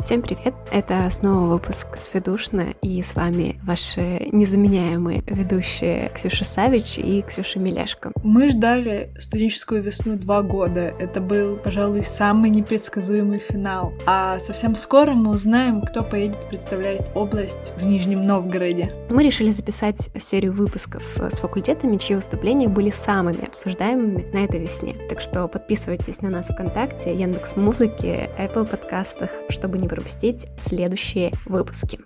Всем привет! Это снова выпуск с Федушна, и с вами ваши незаменяемые ведущие Ксюша Савич и Ксюша Милешко. Мы ждали студенческую весну два года. Это был, пожалуй, самый непредсказуемый финал. А совсем скоро мы узнаем, кто поедет представлять область в Нижнем Новгороде. Мы решили записать серию выпусков с факультетами, чьи выступления были самыми обсуждаемыми на этой весне. Так что подписывайтесь на нас ВКонтакте, Яндекс Музыки, Apple подкастах, чтобы не пропустить следующие выпуски.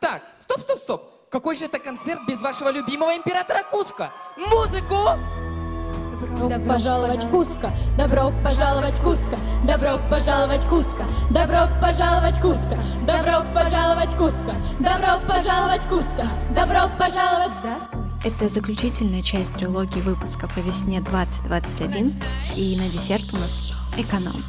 Так, стоп, стоп, стоп. Какой же это концерт без вашего любимого императора Куска? Музыку! Добро пожаловать Куска! Добро пожаловать Куска! Добро пожаловать Куска! Добро пожаловать Куска! Добро пожаловать Куска! Добро пожаловать Куска! Добро пожаловать! Здравствуй! Это заключительная часть трилогии выпусков о весне 2021, и на десерт у нас эконом.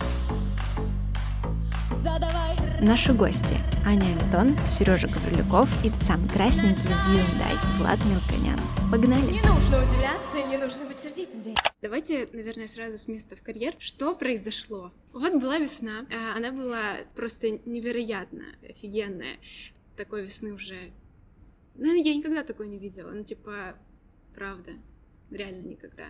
Наши гости – Аня Аметон, Сережа Гаврилюков и тот самый красненький из Hyundai Влад Мелконян. Погнали! Не нужно удивляться, не нужно быть сердитым. Давайте, наверное, сразу с места в карьер. Что произошло? Вот была весна, а, она была просто невероятно офигенная. Такой весны уже... Ну, я никогда такой не видела, ну, типа, правда, реально никогда.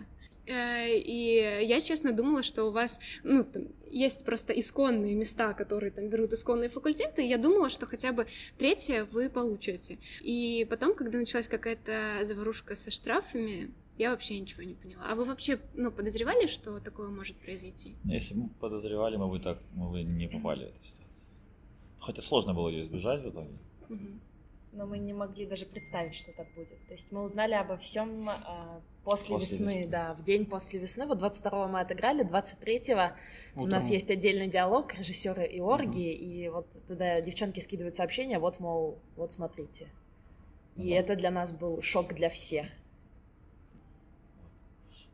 Э, и я, честно, думала, что у вас, ну, там, есть просто исконные места, которые там берут исконные факультеты, и я думала, что хотя бы третье вы получите. И потом, когда началась какая-то заварушка со штрафами, я вообще ничего не поняла. А вы вообще, ну, подозревали, что такое может произойти? Если бы подозревали, мы бы так, мы бы не попали в эту ситуацию. Хотя сложно было ее избежать в итоге. Угу. Но мы не могли даже представить, что так будет. То есть мы узнали обо всем а, после, После весны, весны. да, в день после весны. Вот 22-го мы отыграли, 23-го у нас есть отдельный диалог режиссера и орги, и вот туда девчонки скидывают сообщения, вот, мол, вот смотрите. И Да. это для нас был шок для всех.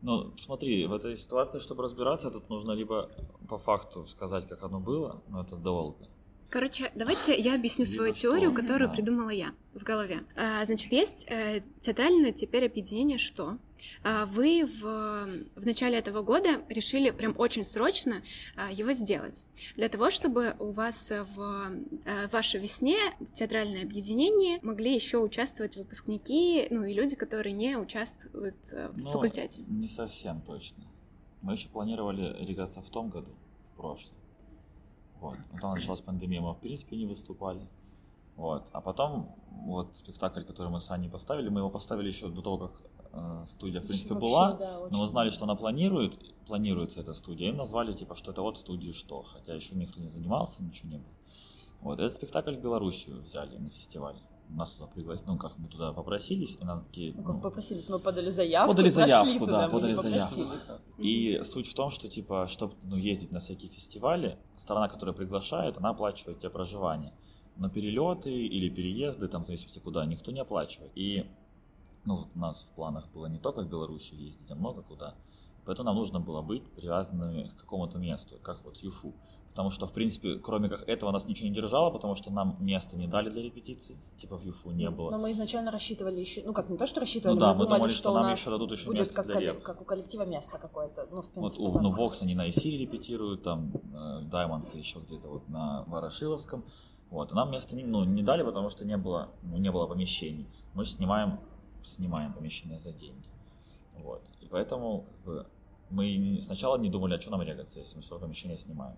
Ну, смотри, в этой ситуации, чтобы разбираться, тут нужно либо по факту сказать, как оно было, но это долго. Короче, давайте я объясню свою теорию, которую придумала я в голове. А, значит, есть э, театральное теперь объединение «Что?». А, вы в, в начале этого года решили прям очень срочно а, его сделать. Для того, чтобы у вас в э, вашей весне театральное объединение могли еще участвовать выпускники, ну и люди, которые не участвуют э, в Ну, факультете. Не совсем точно. Мы еще планировали регаться в том году, в прошлом. Вот. Потом началась пандемия, мы в принципе не выступали. Вот. А потом, вот спектакль, который мы с Аней поставили, мы его поставили еще до того, как э, студия, в принципе, Вообще, была. да, Но мы знали, что она планирует, планируется эта студия, им назвали, типа, что это вот студии что, хотя еще никто не занимался, ничего не было. Вот, этот спектакль в Белоруссию взяли на фестиваль. Нас туда пригласили, ну, как мы туда попросились, и нам такие, Ну, как ну, попросились, мы подали заявку, Подали заявку, туда, да, подали заявку. И суть в том, что, типа, чтобы ну, ездить на всякие фестивали, сторона, которая приглашает, она оплачивает тебе проживание. Но перелеты или переезды, там, в зависимости куда, никто не оплачивает. И ну, у нас в планах было не только в Белоруссию ездить, а много куда. Поэтому нам нужно было быть привязанными к какому-то месту, как вот Юфу. Потому что, в принципе, кроме как этого нас ничего не держало, потому что нам места не дали для репетиций, типа в Юфу не было. Но мы изначально рассчитывали еще, ну как не то, что рассчитывали, Ну да, мы, мы думали, думали, что, что нам еще дадут еще будет место как, для колле- реп. как у коллектива место какое-то. Ну, в Вот принципе, у, ну. Вокс они на Исире репетируют, там э, Даймонс еще где-то вот на Ворошиловском. Вот, и нам место не, ну, не дали, потому что не было, ну, не было помещений. Мы снимаем, снимаем помещение за деньги. Вот. И поэтому как бы, мы сначала не думали, а что нам регаться, если мы свое помещение снимаем.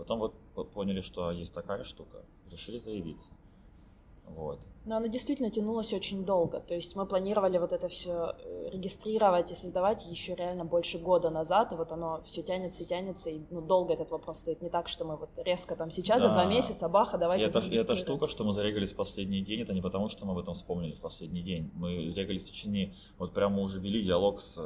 Потом вот по- поняли, что есть такая штука, решили заявиться. Вот. Но оно действительно тянулось очень долго. То есть мы планировали вот это все регистрировать и создавать еще реально больше года назад, и вот оно все тянется и тянется, и ну, долго этот вопрос стоит. Не так, что мы вот резко там сейчас за Да. два месяца, баха, И давайте это, и эта штука, что мы зарегались в последний день, это не потому, что мы об этом вспомнили в последний день. Мы регались в течение, вот прямо уже вели диалог с,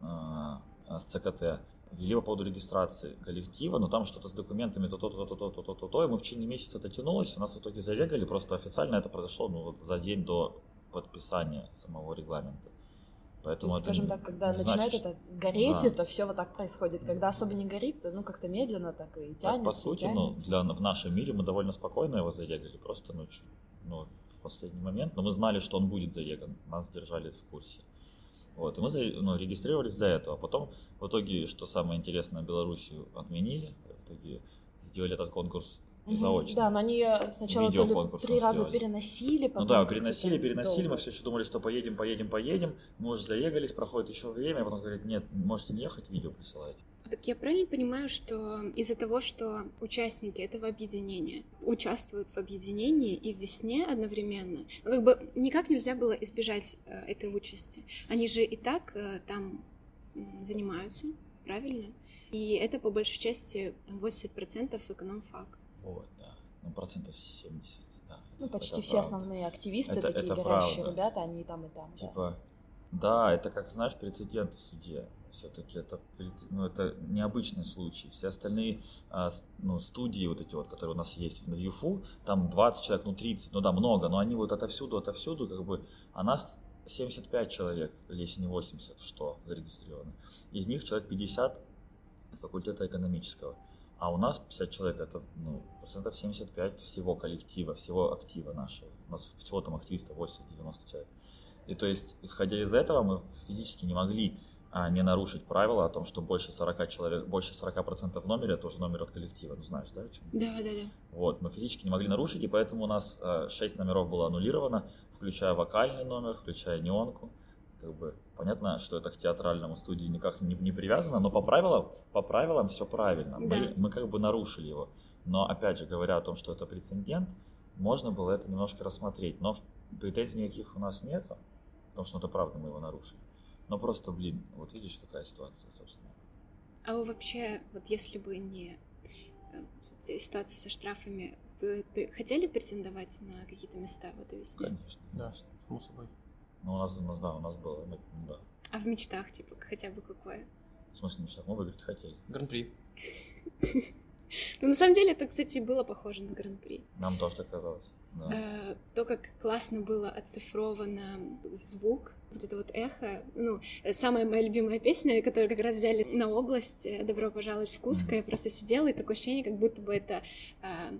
э, с ЦКТ, вели по поводу регистрации коллектива, но там что-то с документами, то-то, то-то, то-то, то-то, то, и мы в течение месяца это тянулось, и нас в итоге зарегали, просто официально это произошло ну, вот за день до подписания самого регламента. То Поэтому есть, скажем так, когда не начинает значит, это гореть, да. это все вот так происходит. Когда особо не горит, то ну как-то медленно так и тянется. Так, по сути, ну, тянется. для, в нашем мире мы довольно спокойно его зарегали, просто ну, чуть- ну, в последний момент, но мы знали, что он будет зареган, нас держали в курсе. Вот, и мы ну, регистрировались для этого. Потом, в итоге, что самое интересное, Белоруссию отменили. В итоге сделали этот конкурс заочно. Да, но они э, сначала то ли Видеоконкурс три раза сделали. переносили, Ну потом да, как-то переносили, переносили, долго. мы все еще думали, что поедем, поедем, поедем. Мы уже заегались, проходит еще время, а потом говорят, нет, можете не ехать, видео присылайте. Так я правильно понимаю, что из-за того, что участники этого объединения участвуют в объединении и в весне одновременно, ну, как бы никак нельзя было избежать э, этой участи. Они же и так э, там занимаются, правильно? И это по большей части там, 80% эконом-фак. Вот, да. Ну, процентов 70, да. Ну, это- почти это все правда. основные активисты, Это- такие это горящие правда. ребята, они и там, и там. Типа, да, это как, знаешь, прецедент в суде. Все-таки это, ну, это необычный случай. Все остальные а, ну, студии, вот эти вот, которые у нас есть в ЮФУ, там 20 человек, ну 30, ну да, много, но они вот отовсюду, отовсюду, как бы, а нас 75 человек, или если не 80, что зарегистрировано. Из них человек 50 с факультета экономического. А у нас 50 человек, это ну, процентов 75 всего коллектива, всего актива нашего. У нас всего там активистов 80-90 человек. И то есть, исходя из этого, мы физически не могли а, не нарушить правила о том, что больше 40 человек, больше 40% в номере, это уже номер от коллектива, ну знаешь, да, чем? Да, да, да. Вот, мы физически не могли нарушить, и поэтому у нас 6 номеров было аннулировано, включая вокальный номер, включая неонку. Как бы понятно, что это к театральному студии никак не, не привязано, но по правилам, по правилам все правильно. Мы, Да. мы как бы нарушили его. Но опять же, говоря о том, что это прецедент, можно было это немножко рассмотреть. Но претензий никаких у нас нет, потому что ну, это правда мы его нарушили. Но просто, блин, вот видишь, какая ситуация, собственно. А вы вообще, вот если бы не э, ситуация со штрафами, вы хотели претендовать на какие-то места в этой весне? Конечно. Да, само собой. Ну, у нас, у нас, да, у нас было, мы- ну, да. А в мечтах, типа, хотя бы какое? В смысле, мечтах, мы выиграть хотели. Гран-при. Ну, на самом деле, это, кстати, было похоже на Гран-при. Нам тоже так казалось. Да. Э, То, как классно было оцифровано звук, вот это вот эхо, ну, э, самая моя любимая песня, которую как раз взяли на область э, «Добро пожаловать в Куско», я просто сидела, и такое ощущение, как будто бы это а,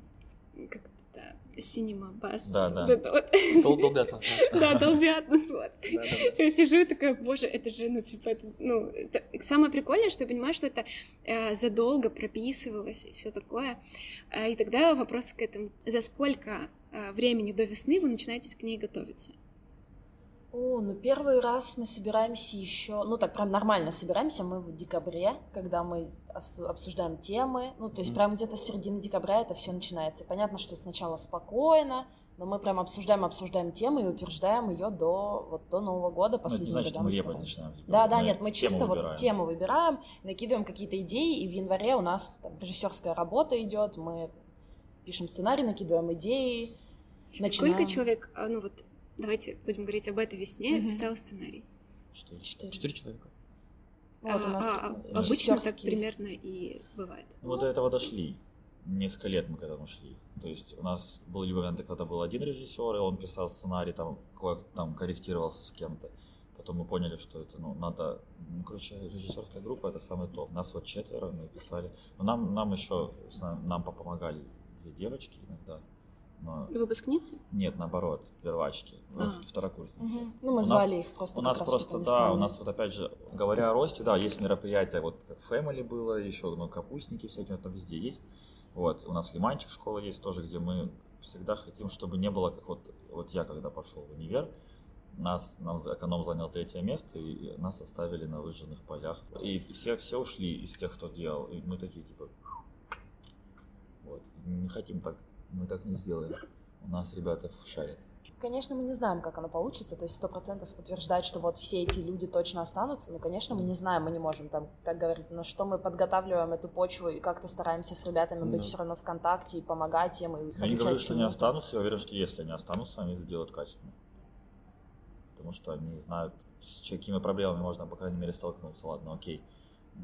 как это синема бас. Да, да. Вот вот. Дол- Долбят нас. да. Долбят нас, вот. Я сижу и такая, боже, это же, ну, типа, это, ну, это... самое прикольное, что я понимаю, что это э, задолго прописывалось и все такое. Э, и тогда вопрос к этому, за сколько э, времени до весны вы начинаете к ней готовиться? О, ну первый раз мы собираемся еще, ну так прям нормально собираемся мы в декабре, когда мы обсуждаем темы, ну то есть прям где-то с середины декабря это все начинается. Понятно, что сначала спокойно, но мы прям обсуждаем, обсуждаем темы и утверждаем ее до вот до Нового года, Ну, это последнего значит, года мы мы начинаем. Да, да, нет, мы тему чисто вот выбираем. тему выбираем, накидываем какие-то идеи, и в январе у нас там режиссерская работа идет, мы пишем сценарий, накидываем идеи, начинаем. Сколько человек, а, ну вот, давайте будем говорить об этой весне, Мгм. писал сценарий? Четыре. Четыре. Четыре человека. Вот у нас А, а, обычно так примерно и бывает. Ну, вот до этого дошли. Несколько лет мы к этому шли. То есть у нас были моменты, когда был один режиссер, и он писал сценарий, там, там корректировался с кем-то. Потом мы поняли, что это, ну, надо... Ну, короче, режиссерская группа — это самый топ. Нас вот четверо, мы писали. Но нам, нам еще, нам помогали две девочки иногда. Но Выпускницы? нет, наоборот, первачки, А. второкурсницы. Мгм. Ну, мы У звали нас- их просто У нас просто, да, у нас вот опять же, говоря о росте, да, есть мероприятия, вот как Family было, еще, ну, капустники всякие, вот там везде есть. Вот, у нас Лиманчик школа есть тоже, где мы всегда хотим, чтобы не было, как вот, вот я когда пошел в универ, нас, нам эконом занял третье место, и нас оставили на выжженных полях. И все, все ушли из тех, кто делал. И мы такие, типа, не хотим так, мы так не сделаем. У нас ребята шарят. Конечно, мы не знаем, как оно получится, то есть сто процентов утверждать, что вот все эти люди точно останутся, ну, конечно, мы не знаем, мы не можем там так говорить, но что мы подготавливаем эту почву и как-то стараемся с ребятами быть Да. все равно в контакте и помогать им, и их Я не говорю, что они чему-то. останутся, я уверен, что если они останутся, они сделают качественно. Потому что они знают, с какими проблемами можно, по крайней мере, столкнуться. Ладно, окей.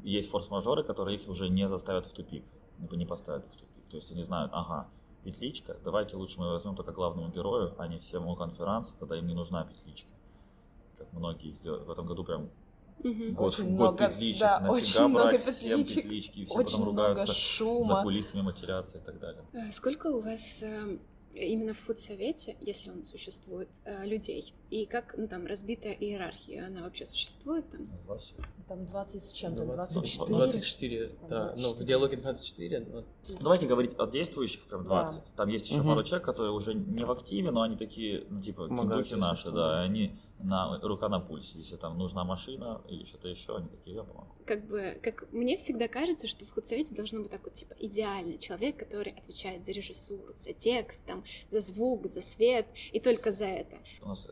Есть форс-мажоры, которые их уже не заставят в тупик, не поставят в тупик. То есть они знают, ага, петличка, давайте лучше мы возьмем только главному герою, а не всему конферансу, когда им не нужна петличка. Как многие сделали. В этом году прям Мгм. год, Очень в год много, петличек, да, нафига очень много брать всем петличек, петлички, и все Очень потом много ругаются, за шума. кулисами матерятся и так далее. А Сколько у вас э, именно в худсовете, если он существует, э, людей? И как ну, там разбитая иерархия, она вообще существует там? Там 20 с чем-то, 24. 24, да. Ну, в диалоге 24. Но... Давайте говорить о действующих прям 20. Да. Там есть еще Мгм. пару человек, которые уже не в активе, но они такие, ну, типа, если наши, да, они на рука на пульсе. Если там нужна машина или что-то еще, они такие, я помогу. Как бы, как мне всегда кажется, что в худсовете должно быть такой, типа, идеальный человек, который отвечает за режиссуру, за текст, там, за звук, за свет, и только за это. У нас,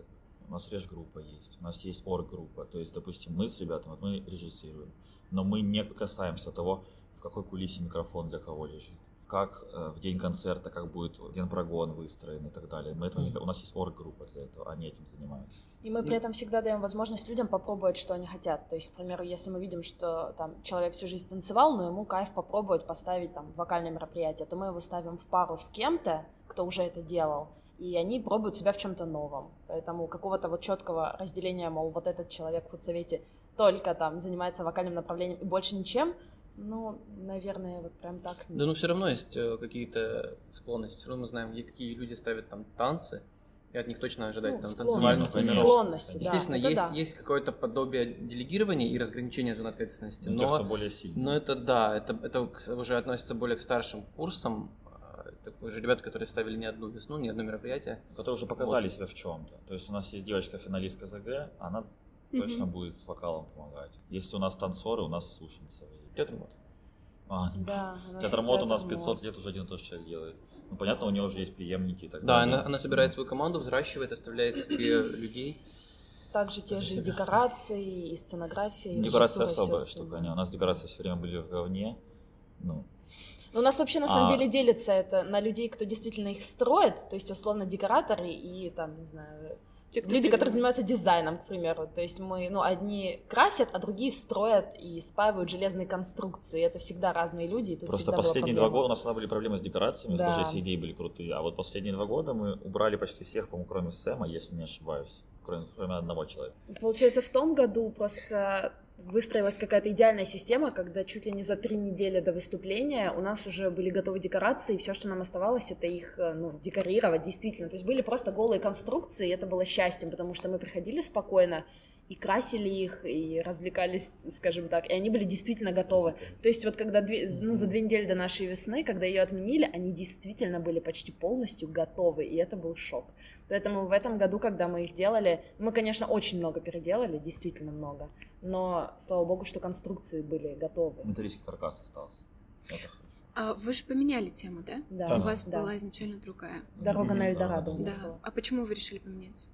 у нас реж-группа есть, у нас есть орг-группа. То есть, допустим, мы с ребятами, вот мы режиссируем, но мы не касаемся того, в какой кулисе микрофон для кого лежит. Как э, в день концерта, как будет генпрогон выстроен и так далее. Мы этого не- у нас есть орг-группа для этого, они этим занимаются. И мы при этом всегда даем возможность людям попробовать, что они хотят. То есть, к примеру, если мы видим, что там человек всю жизнь танцевал, но ему кайф попробовать поставить там вокальное мероприятие, то мы его ставим в пару с кем-то, кто уже это делал, и они пробуют себя в чем-то новом. Поэтому какого-то вот четкого разделения, мол, вот этот человек в худсовете только там занимается вокальным направлением и больше ничем, ну, наверное, вот прям так. Да, ну все равно есть э, какие-то склонности. Все равно мы знаем, где какие люди ставят там танцы, и от них точно ожидать Ну, там склонности, танцевальных номеров. склонности, да, Естественно, это есть, да. есть какое-то подобие делегирования и разграничения зон ответственности, Ну, тех, но, кто более сильный. но это да, это, это уже относится более к старшим курсам. А, Это уже ребята, которые ставили не одну весну, не одно мероприятие. которые уже показали себя в чем-то. То есть у нас есть девочка-финалистка ЗГ, она точно будет с вокалом помогать. Если у нас танцоры, у нас Сушинцева. Театр мод. А, ну, Да, у нас Театр есть мод у нас театр 500 мод. лет уже один и тот же человек делает. Ну, понятно, у него уже есть преемники и так Да, далее. она, она собирает свою команду, взращивает, оставляет себе людей. Также те же и декорации, и сценография, и Декорация особая штука. Не, у нас декорации все время были в говне. Ну, Ну, у нас вообще на самом А. деле делится это на людей, кто действительно их строит, то есть условно декораторы и там, не знаю, Те, кто люди, которые занимаются дизайном, к примеру. То есть мы, ну, одни красят, а другие строят и спаивают железные конструкции. Это всегда разные люди, и тут просто последние два года у нас всегда были проблемы с декорациями, Да. даже если идеи были крутые. А вот последние два года мы убрали почти всех, по-моему, кроме Сэма, если не ошибаюсь. Кроме, кроме одного человека. Получается, в том году просто выстроилась какая-то идеальная система, когда чуть ли не за три недели до выступления у нас уже были готовы декорации, и все, что нам оставалось, это их э, ну, декорировать действительно. То есть были просто голые конструкции, и это было счастьем, потому что мы приходили спокойно и красили их, и развлекались, скажем так, и они были действительно готовы. То есть вот когда две- ну, за две недели до нашей весны, когда ее отменили, они действительно были почти полностью готовы, и это был шок. Поэтому в этом году, когда мы их делали, мы, конечно, очень много переделали, действительно много, но слава богу, что конструкции были готовы. Металлический каркас остался. Это хорошо. А вы же поменяли тему, да? Да, У вас да. была изначально другая. Дорога на Эльдорадо у да, нас Да. была. А почему вы решили поменять?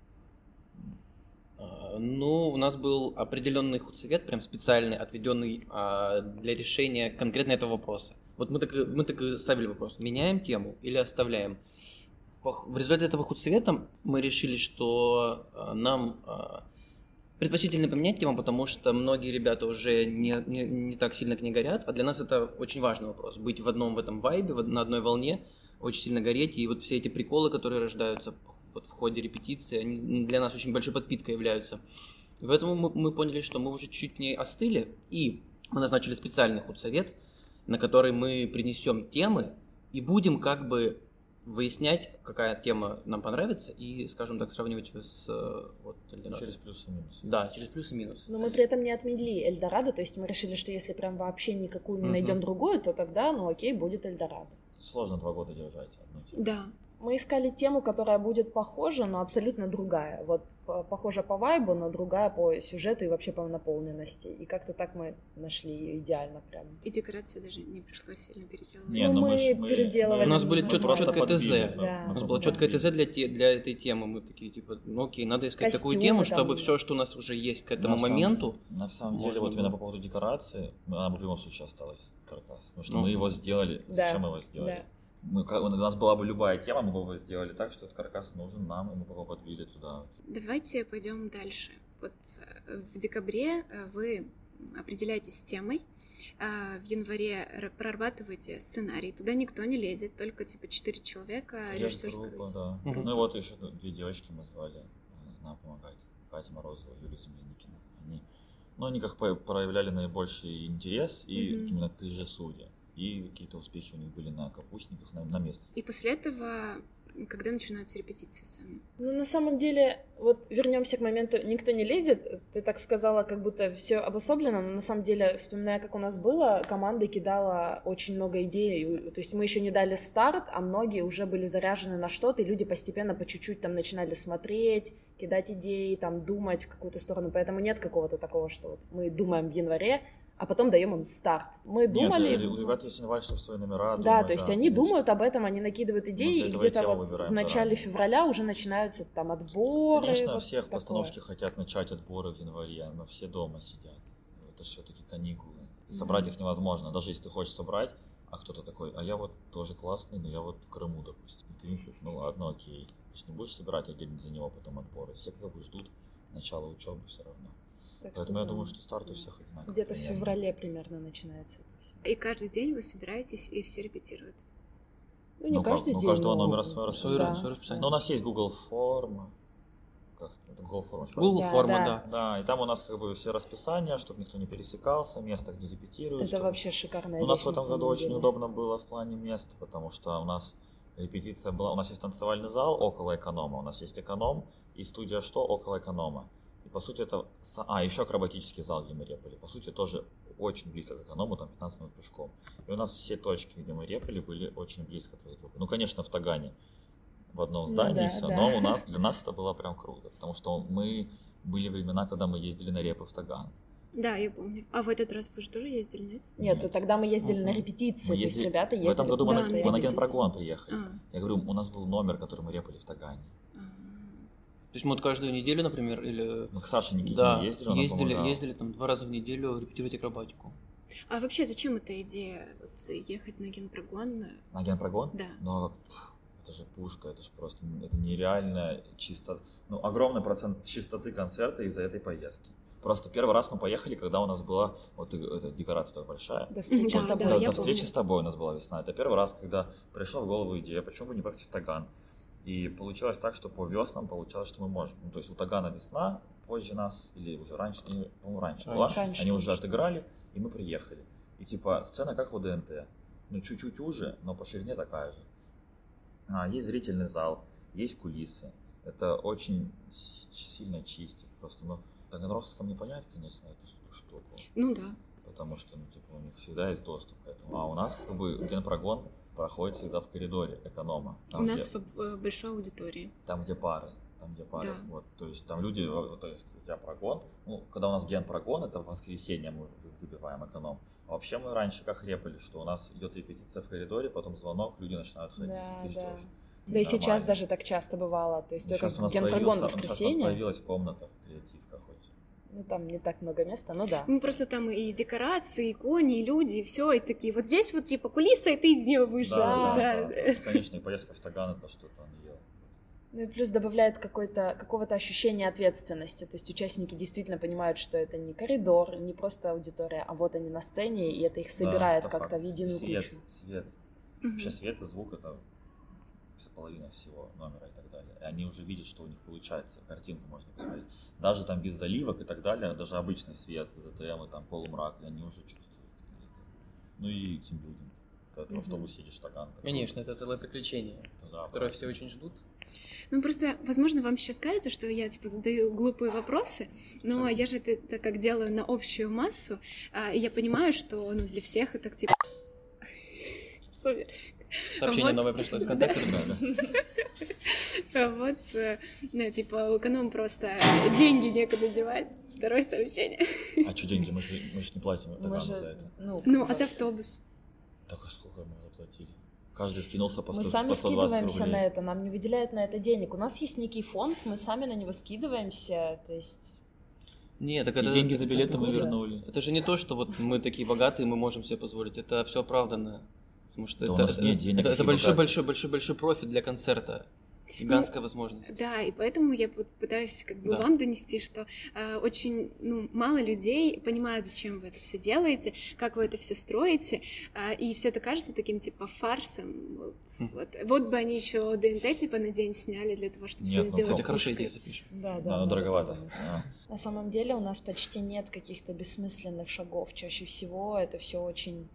А, Ну, у нас был определенный худсовет, прям специальный, отведенный а, для решения конкретно этого вопроса. Вот мы так, мы так и ставили вопрос, меняем тему или оставляем. В результате этого худсовета мы решили, что а, нам предпочтительно поменять тему, потому что многие ребята уже не, не, не так сильно к ней горят, а для нас это очень важный вопрос. Быть в одном в этом вайбе, на одной волне, очень сильно гореть, и вот все эти приколы, которые рождаются вот в ходе репетиции, они для нас очень большой подпиткой являются. И поэтому мы, мы поняли, что мы уже чуть к ней остыли, и мы назначили специальный худсовет, на который мы принесем темы и будем как бы выяснять, какая тема нам понравится, и, скажем так, сравнивать ее с э, вот, Эльдорадо. Через плюсы и минусы. Да, через плюс и минус. Но мы при этом не отмели Эльдорадо, то есть мы решили, что если прям вообще никакую не найдем другую, то тогда, ну окей, будет Эльдорадо. Сложно два года держать одну тему. Да. Мы искали тему, которая будет похожа, но абсолютно другая. Вот по- похожа по вайбу, но другая по сюжету и вообще по наполненности. И как-то так мы нашли ее идеально прям. И декорацию даже не пришлось сильно переделывать. Не, Ну, ну мы ж- мы- переделывали. У нас были чёткое подбили, ТЗ. Да. У нас было четкое. ТЗ для, те- для этой темы. Мы такие, типа, ну окей, надо искать такую Костюмы тему, там. чтобы все, что у нас уже есть к этому На самом- моменту, На самом деле, вот именно по поводу декорации, она в любом случае осталась каркас. Потому что Ну. мы его сделали. Да, Зачем мы его сделали? да. Мы, как- у нас была бы любая тема, мы бы его сделали так, что этот каркас нужен нам, и мы бы его подбили туда. Давайте пойдем дальше. Вот э, в декабре э, вы определяетесь с темой, а в январе прорабатываете сценарий. Туда никто не лезет, только типа четыре человека, режиссерская. группа, да. Мгм. Ну и вот еще две девочки мы звали э, нам помогать. Катя Морозова, Юлия Земляникина. Они, ну, они как проявляли наибольший интерес и Мгм. именно к режиссуре. И какие-то успехи у них были на капустниках, на, на местных. И после этого когда начинаются репетиции сами? Ну, на самом деле, вот вернемся к моменту, никто не лезет. Ты так сказала, как будто все обособлено, но на самом деле, вспоминая, как у нас было, команда кидала очень много идей. То есть мы еще не дали старт, а многие уже были заряжены на что-то, и люди постепенно по чуть-чуть там начинали смотреть, кидать идеи, там думать в какую-то сторону. Поэтому нет какого-то такого, что вот мы думаем в январе, а потом даем им старт. Мы думали... Нет, у ребят есть инвалид, чтобы свои номера. Да, думать, то есть да, они конечно. думают об этом, они накидывают идеи, для и где-то вот выбираем в начале заранее. февраля уже начинаются там отборы. Конечно, вот всех такое. постановки хотят начать отборы в январе, но все дома сидят. Это же все-таки каникулы. И собрать их невозможно. Даже если ты хочешь собрать, а кто-то такой, а я вот тоже классный, но я вот в Крыму, допустим. И ты ну ладно, окей. Ты же не будешь собирать отдельно для него потом отборы. Все как бы ждут начала учебы все равно. Так Поэтому я да, думаю, что старт у всех одинаковый. Где-то в феврале примерно начинается это все. И каждый день вы собираетесь, и все репетируют. Ну, не Ну, каждый ну, день. каждого но- номера свое Свое, Да. свое расписание. Но у нас есть Google форма. Как это Google форма? Google Да, форма, да. да. Да, и там у нас как бы все расписания, чтобы никто не пересекался, место, где репетируют. Это чтобы- вообще шикарная У нас в этом году очень деле. удобно было в плане места, потому что у нас репетиция была, у нас есть танцевальный зал около эконома, у нас есть эконом и студия что около эконома. И по сути это, а еще акробатический зал, где мы репали, по сути тоже очень близко к эконому, там 15 минут пешком. И у нас все точки, где мы репали, были очень близко друг к другу. Ну, конечно, в Тагане в одном Ну здании да, все, да. но у нас, для нас это было прям круто, потому что мы были времена, когда мы ездили на репы в Таган. Да, я помню. А в этот раз вы же тоже ездили, нет? Нет, Нет. тогда мы ездили на Мгм. репетиции, Мы то есть ездили- ребята ездили. В этом году мы, Да, на, на на. Генпрогон приехали. А, Я говорю, у нас был номер, который мы репали в Тагане. А. То есть мы вот каждую неделю, например, или... Мы к Саше Никитине Да, ездили, он нам ездили, помогал. ездили там два раза в неделю репетировать акробатику. А вообще, зачем эта идея вот, ехать на генпрогон? На Генпрогон? Да. Но пф, это же пушка, это же просто это нереально чисто, ну огромный процент чистоты концерта из-за этой поездки. Просто первый раз мы поехали, когда у нас была вот и- эта декорация такая большая. До встречи Да, с тобой. да, до встречи помню. с тобой у нас была весна. Это первый раз, когда пришла в голову идея, почему бы не поехать в Таган. И получилось так, что по веснам получалось, что мы можем. Ну, то есть у Тагана весна, позже нас, или уже раньше, не, по-моему, раньше, была. Раньше, Они уже отыграли, и мы приехали. И типа сцена как в ДНТ. Ну, чуть-чуть уже, но по ширине такая же. А, есть зрительный зал, есть кулисы. Это очень сильно чистит. Просто, ну, таганрогском не понять, конечно, эту штуку Ну да. потому что, ну, типа, у них всегда есть доступ к этому. А у нас, как бы, генпрогон проходит всегда в коридоре эконома. Там, У нас где, в- э, большой аудитории. там, где пары. Там, где пары. Да. Вот, то есть там люди, то есть у тебя прогон, ну, когда у нас генпрогон, это в воскресенье мы вы- выбиваем эконом. А вообще мы раньше как репали, что у нас идет репетиция в коридоре, потом звонок, люди начинают ходить, Да, ты да. ждешь. Да и сейчас даже так часто бывало. То есть Сейчас только у нас генпрогон появился- в ну, сейчас у нас воскресенье. появилась комната, креативка хоть. Ну там не так много места, ну да. Ну, просто там и декорации, и кони, и люди, и все, и такие, вот здесь вот типа кулиса, и ты из нее вышел. Да, да, Да. да. Конечно, и поездка в Таган это что-то unreal. Ну и плюс добавляет какой-то, какого-то ощущения ответственности. То есть участники действительно понимают, что это не коридор, не просто аудитория, а вот они на сцене, и это их собирает это как-то факт. в единую свет, кучу. Свет. Мгм. Вообще свет и звук это половина всего номера и так далее. И они уже видят, что у них получается. Картинку можно посмотреть. Даже там без заливок и так далее, даже обычный свет, ЗТМ и там полумрак, и они уже чувствуют. Ну и тимбилдинг. Когда ты в автобусе едешь это Конечно, это целое приключение, Да, которое правда. все очень ждут. Ну, просто, возможно, вам сейчас кажется, что я, типа, задаю глупые вопросы, но я же это, это как делаю на общую массу, а, и я понимаю, что, ну, для всех это, типа... Супер. Сообщение Вот. новое пришло из контакта. А Вот, э, ну, типа, у эконом просто деньги некуда девать. Второе сообщение. А что деньги? Мы же мы ж не платим Мы Тагану же, за это. ну, Ну, а за автобус? Так а сколько мы заплатили? Каждый скинулся по, мы 100, сами по 120 скидываемся рублей. на это, нам не выделяют на это денег. У нас есть некий фонд, мы сами на него скидываемся, то есть... Нет, так И это... деньги за билеты мы вернули. Это же не то, что вот мы такие богатые, мы можем себе позволить. Это все оправданно. Потому что Да у это, нас нет денег, это, это большой, большой, большой, большой профит для концерта. Гигантская возможность. Да, и поэтому я вот пытаюсь как бы Да. вам донести, что э, очень ну, мало людей понимают, зачем вы это все делаете, как вы это все строите, а, и все это кажется таким типа фарсом. Вот, Мгм. вот, вот бы они еще ДНТ типа на день сняли для того, чтобы все ну, сделать. Кстати, хорошая идея, запишем. Да, Да, да. но надо дороговато. А. На самом деле у нас почти нет каких-то бессмысленных шагов. Чаще всего это все очень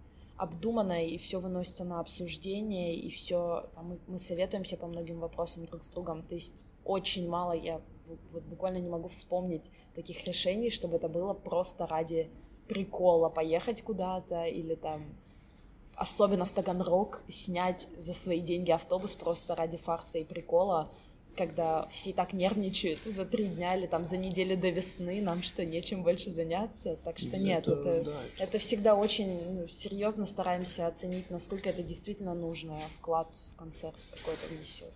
обдуманно, и все выносится на обсуждение, и все там мы, мы советуемся по многим вопросам друг с другом. То есть очень мало я вот буквально не могу вспомнить таких решений, чтобы это было просто ради прикола поехать куда-то или там особенно в Таганрог снять за свои деньги автобус просто ради фарса и прикола, когда все так нервничают за три дня или там за неделю до весны, нам что, нечем больше заняться? Так что нет, это, это, да. это всегда очень ну, серьезно стараемся оценить, насколько это действительно нужно, вклад в концерт какой-то внесет.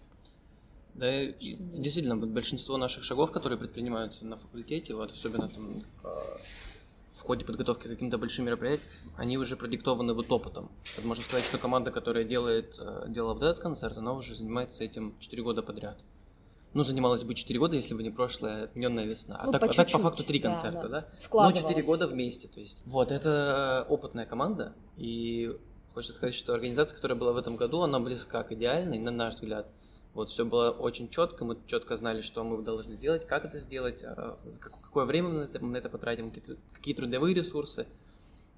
Да, действительно, большинство наших шагов, которые предпринимаются на факультете, вот особенно там а, в ходе подготовки к каким-то большим мероприятиям, они уже продиктованы вот опытом. Можно сказать, что команда, которая делает, э, делала вот этот концерт, она уже занимается этим 4 года подряд. Ну, занималась бы 4 года, если бы не прошлая отмененная весна. А, ну, так, а так по факту 3 концерта, да? да? Но 4 года вместе, то есть. Вот, это опытная команда, и хочется сказать, что организация, которая была в этом году, она близка к идеальной, на наш взгляд. Вот все было очень четко, мы четко знали, что мы должны делать, как это сделать, а, за какое время мы на это, потратим, какие трудовые ресурсы.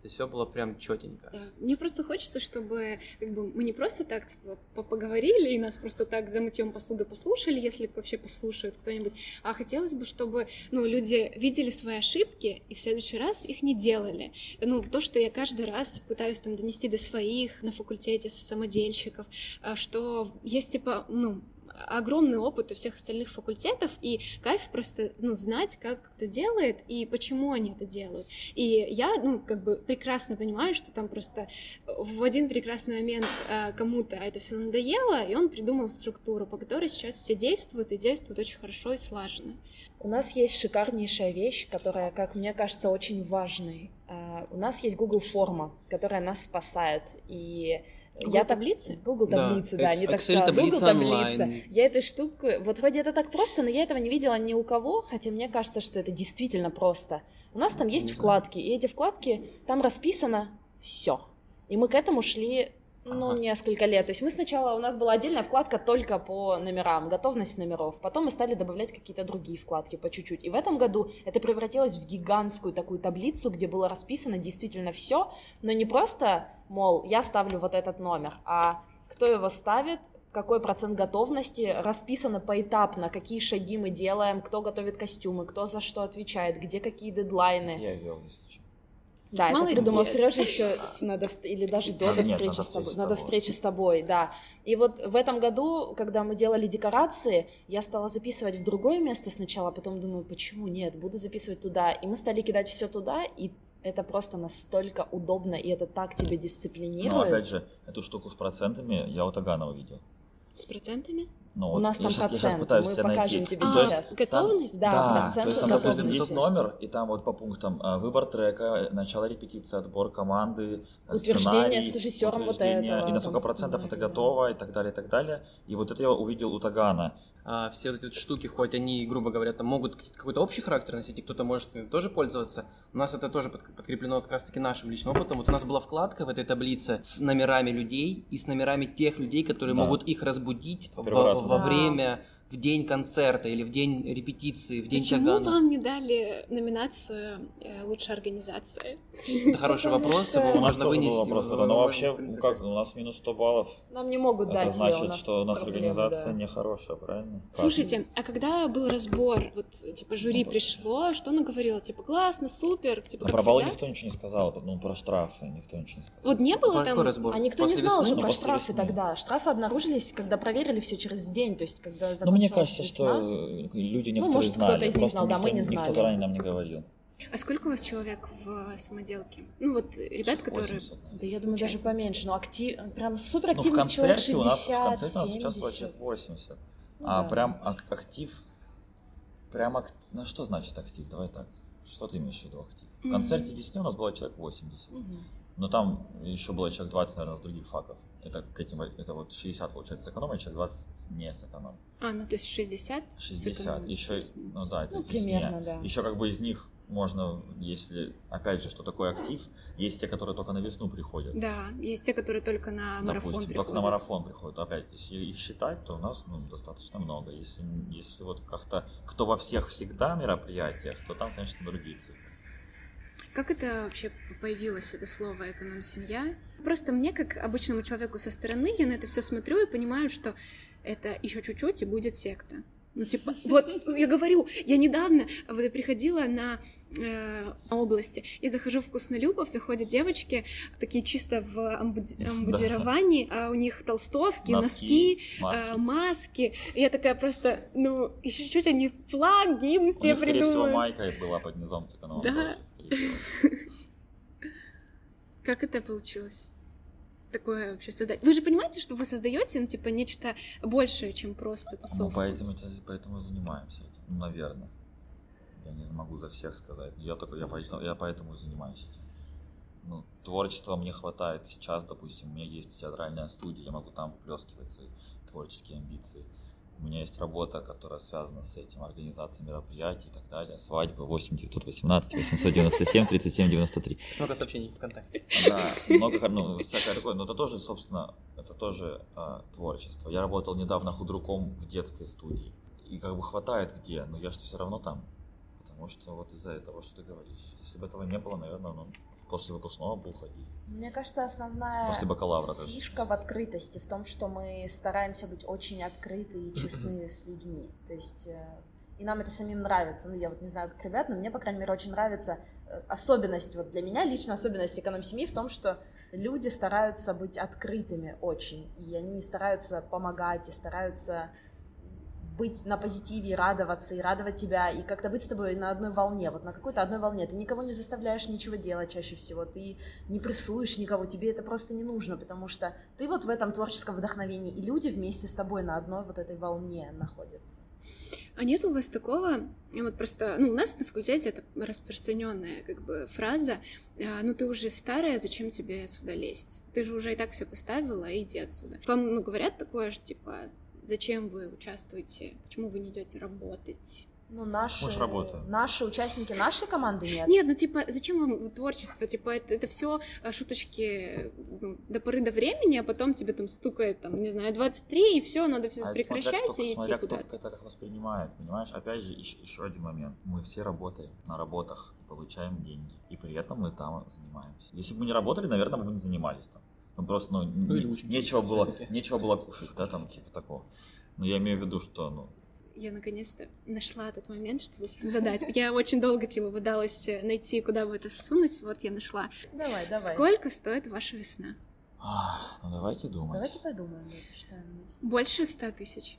То есть все было прям четенько. Да. Мне просто хочется, чтобы как бы, мы не просто так типа поговорили и нас просто так за мытьем посуды послушали, если вообще послушают кто-нибудь, а хотелось бы, чтобы ну, люди видели свои ошибки и в следующий раз их не делали. Ну, то, что я каждый раз пытаюсь там донести до своих на факультете самодельщиков, а, что есть типа, ну, огромный опыт у всех остальных факультетов, и кайф просто, ну, знать, как кто делает и почему они это делают. И я, ну, как бы прекрасно понимаю, что там просто в один прекрасный момент э, кому-то это все надоело, и он придумал структуру, по которой сейчас все действуют, и действуют очень хорошо и слаженно. У нас есть шикарнейшая вещь, которая, как мне кажется, очень важной. Uh, у нас есть Google форма, которая нас спасает, и Google я таблицы? Google таблицы, да, да не так сказала. Google таблицы. Я эту штуку, вот вроде это так просто, но я этого не видела ни у кого, хотя мне кажется, что это действительно просто. У нас там есть вкладки, и эти вкладки, там расписано все. И мы к этому шли ну, ага. несколько лет. То есть мы сначала, у нас была отдельная вкладка только по номерам, готовность номеров. Потом мы стали добавлять какие-то другие вкладки по чуть-чуть. И в этом году это превратилось в гигантскую такую таблицу, где было расписано действительно все, но не просто, мол, я ставлю вот этот номер, а кто его ставит, какой процент готовности, расписано поэтапно, какие шаги мы делаем, кто готовит костюмы, кто за что отвечает, где какие дедлайны. Я вел, если что. Да, Молодец. это придумал Сережа еще надо или даже до, до встречи надо с тобой. Надо встречи с тобой, да. И вот в этом году, когда мы делали декорации, я стала записывать в другое место сначала, потом думаю, почему нет, буду записывать туда. И мы стали кидать все туда, и это просто настолько удобно, и это так тебя дисциплинирует. Но опять же, эту штуку с процентами я у Тагана увидел. С процентами? Ну, у вот нас там сейчас, процент, я сейчас пытаюсь мы тебя покажем найти. тебе а, сейчас. Готовность? Да, да процент то есть там, готовности. допустим, есть номер, и там вот по пунктам а, выбор трека, начало репетиции, отбор команды, утверждение с режиссером вот этого. И на сколько процентов это готово, и так далее, и так далее. И вот это я увидел у Тагана. А, все вот эти штуки, хоть они, грубо говоря, там могут какой-то общий характер носить, и кто-то может ими тоже пользоваться, у нас это тоже подкреплено как раз-таки нашим личным опытом. Вот у нас была вкладка в этой таблице с номерами людей и с номерами тех людей, которые да. могут их разбудить в, во да. время в день концерта или в день репетиции, в день Почему Тагана? вам не дали номинацию э, лучшей организации? Это хороший вопрос, его можно вынести. Вопрос, но ну, вообще, как, у нас минус 100 баллов. Нам не могут дать Это значит, что у нас организация нехорошая, правильно? Слушайте, а когда был разбор, вот, типа, жюри пришло, что оно говорило? Типа, классно, супер, типа, Про баллы никто ничего не сказал, ну, про штрафы никто ничего не сказал. Вот не было там... А никто не знал же про штрафы тогда. Штрафы обнаружились, когда проверили все через день, то есть, когда мне кажется, что люди некоторые ну, может, знали. кто-то из них знал, да, мы не знали. Никто заранее нам не говорил. А сколько у вас человек в самоделке? Ну вот ребят, которые... 80, да я думаю, даже поменьше, но актив... прям супер активный ну, человек 60, у нас, В концерте 70. у нас участвовало человек 80. Ну, а да. прям актив... Прям актив... Ну что значит актив? Давай так. Что ты имеешь в виду актив? В концерте весне у нас было человек 80. Mm-hmm. Но там еще было человек 20, наверное, с других факов. Это, к этим, это вот 60 получается с эконома, человек 20 не с эконом. А, ну то есть 60? 60. Еще, ну да, это ну, примерно, да. Еще как бы из них можно, если, опять же, что такое актив, есть те, которые только на весну приходят. Да, есть те, которые только на марафон Допустим, приходят. только на марафон приходят. Опять, если их считать, то у нас ну, достаточно много. Если, если вот как-то кто во всех всегда мероприятиях, то там, конечно, другие цифры. Как это вообще появилось, это слово «эконом-семья»? Просто мне, как обычному человеку со стороны, я на это все смотрю и понимаю, что это еще чуть-чуть и будет секта. Ну, типа, вот, я говорю, я недавно вот я приходила на э, области, я захожу в Вкуснолюбов, заходят девочки, такие чисто в амбуди- амбудировании, а у них толстовки, носки, Носки, маски. э, маски. И я такая просто, ну, еще чуть-чуть они флаг, гимн себе скорее всего, придумают. майка была под низом циканова Да. тоже. Как это получилось? Такое вообще создать. Вы же понимаете, что вы создаете, ну, типа, нечто большее, чем просто Мы тусовку. поэтому, поэтому занимаемся этим, ну, наверное. Я не могу за всех сказать. Я только я поэтому, я поэтому и занимаюсь этим. Ну, творчества мне хватает сейчас, допустим, у меня есть театральная студия, я могу там вплескивать свои творческие амбиции. У меня есть работа, которая связана с этим, организацией мероприятий и так далее. Свадьба 8 918 897 37 93. Много сообщений ВКонтакте. Да, много, ну, всякое такое, но это тоже, собственно, это тоже а, творчество. Я работал недавно худруком в детской студии, и как бы хватает где, но я что все равно там, потому что вот из-за этого, что ты говоришь. Если бы этого не было, наверное, ну, после выпускного бы уходили, Мне кажется, основная после бакалавра даже. фишка в открытости, в том, что мы стараемся быть очень открыты и честны с людьми. То есть э, и нам это самим нравится. Ну, я вот не знаю, как ребят, но мне, по крайней мере, очень нравится э, особенность, вот для меня лично особенность эконом-семьи в том, что люди стараются быть открытыми очень, и они стараются помогать, и стараются быть на позитиве, и радоваться, и радовать тебя, и как-то быть с тобой на одной волне, вот на какой-то одной волне. Ты никого не заставляешь ничего делать чаще всего, ты не прессуешь никого, тебе это просто не нужно, потому что ты вот в этом творческом вдохновении, и люди вместе с тобой на одной вот этой волне находятся. А нет у вас такого, вот просто, ну, у нас на факультете это распространенная как бы фраза, а, ну, ты уже старая, зачем тебе сюда лезть? Ты же уже и так все поставила, иди отсюда. Вам, ну, говорят такое же, типа, зачем вы участвуете, почему вы не идете работать? Ну, наши, Мы ж работаем. наши участники нашей команды нет. Нет, ну типа, зачем вам творчество? Типа, это, это все шуточки ну, до поры до времени, а потом тебе там стукает, там, не знаю, 23, и все, надо все А это прекращать смотря и кто- идти смотря кто куда-то. это как воспринимает, понимаешь? Опять же, еще, еще один момент. Мы все работаем на работах и получаем деньги. И при этом мы там занимаемся. Если бы мы не работали, наверное, мы бы не занимались там. Ну просто, ну, Ну, нечего было, нечего было кушать, да, там, типа такого. Но я имею в виду, что, ну, Я наконец-то нашла тот момент, чтобы задать. Я очень долго типа пыталась э, найти, куда бы это всунуть. Вот я нашла. Давай, давай. Сколько стоит ваша весна? ну давайте думать. Давайте подумаем, посчитаем вместе. Больше ста тысяч.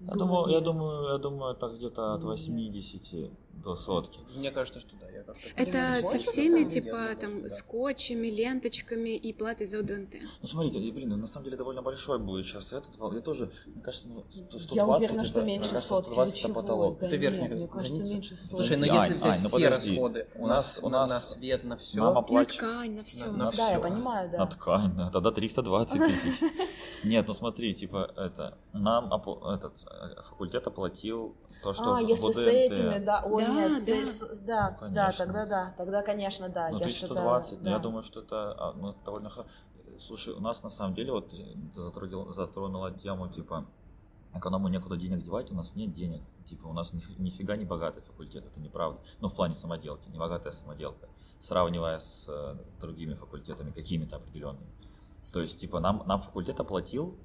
Я думаю, я думаю, я думаю, это где-то от Нет. 80 до сотки. Мне кажется, что да. Я как-то Это со всеми, типа, там, скотчами, ленточками и платой за ОДНТ. Ну смотрите, блин, ну, на самом деле довольно большой будет сейчас этот вал. Я тоже, мне кажется, ну, 120 Я уверена, что меньше сотки. 120 Вы это потолок. Да Это нет, верхняя Мне кажется, меньше сотки. Слушай, ну Ань, если взять ну все расходы, у У нас, у на, нас на свет, на все. Мама На плачет. ткань, на все. на Да, я понимаю, На да. ткань, да, тогда 320 тысяч. Нет, ну смотри, типа, это, нам этот э, факультет оплатил то, что А, если с этими, да, ой, Да, нет, с- да. да, Ну, да, тогда да, тогда, конечно, да. Ну, я что-то- 1120, но я да. думаю, что это а, ну, довольно хорошо. Слушай, у нас на самом деле, вот ты затронул- затронула тему, типа, эконому некуда денег девать, у нас нет денег. Типа, у нас ниф- нифига не богатый факультет, это неправда. Ну, в плане самоделки, не богатая самоделка, сравнивая с э, другими факультетами, какими-то определенными. То есть, типа, нам, нам факультет оплатил,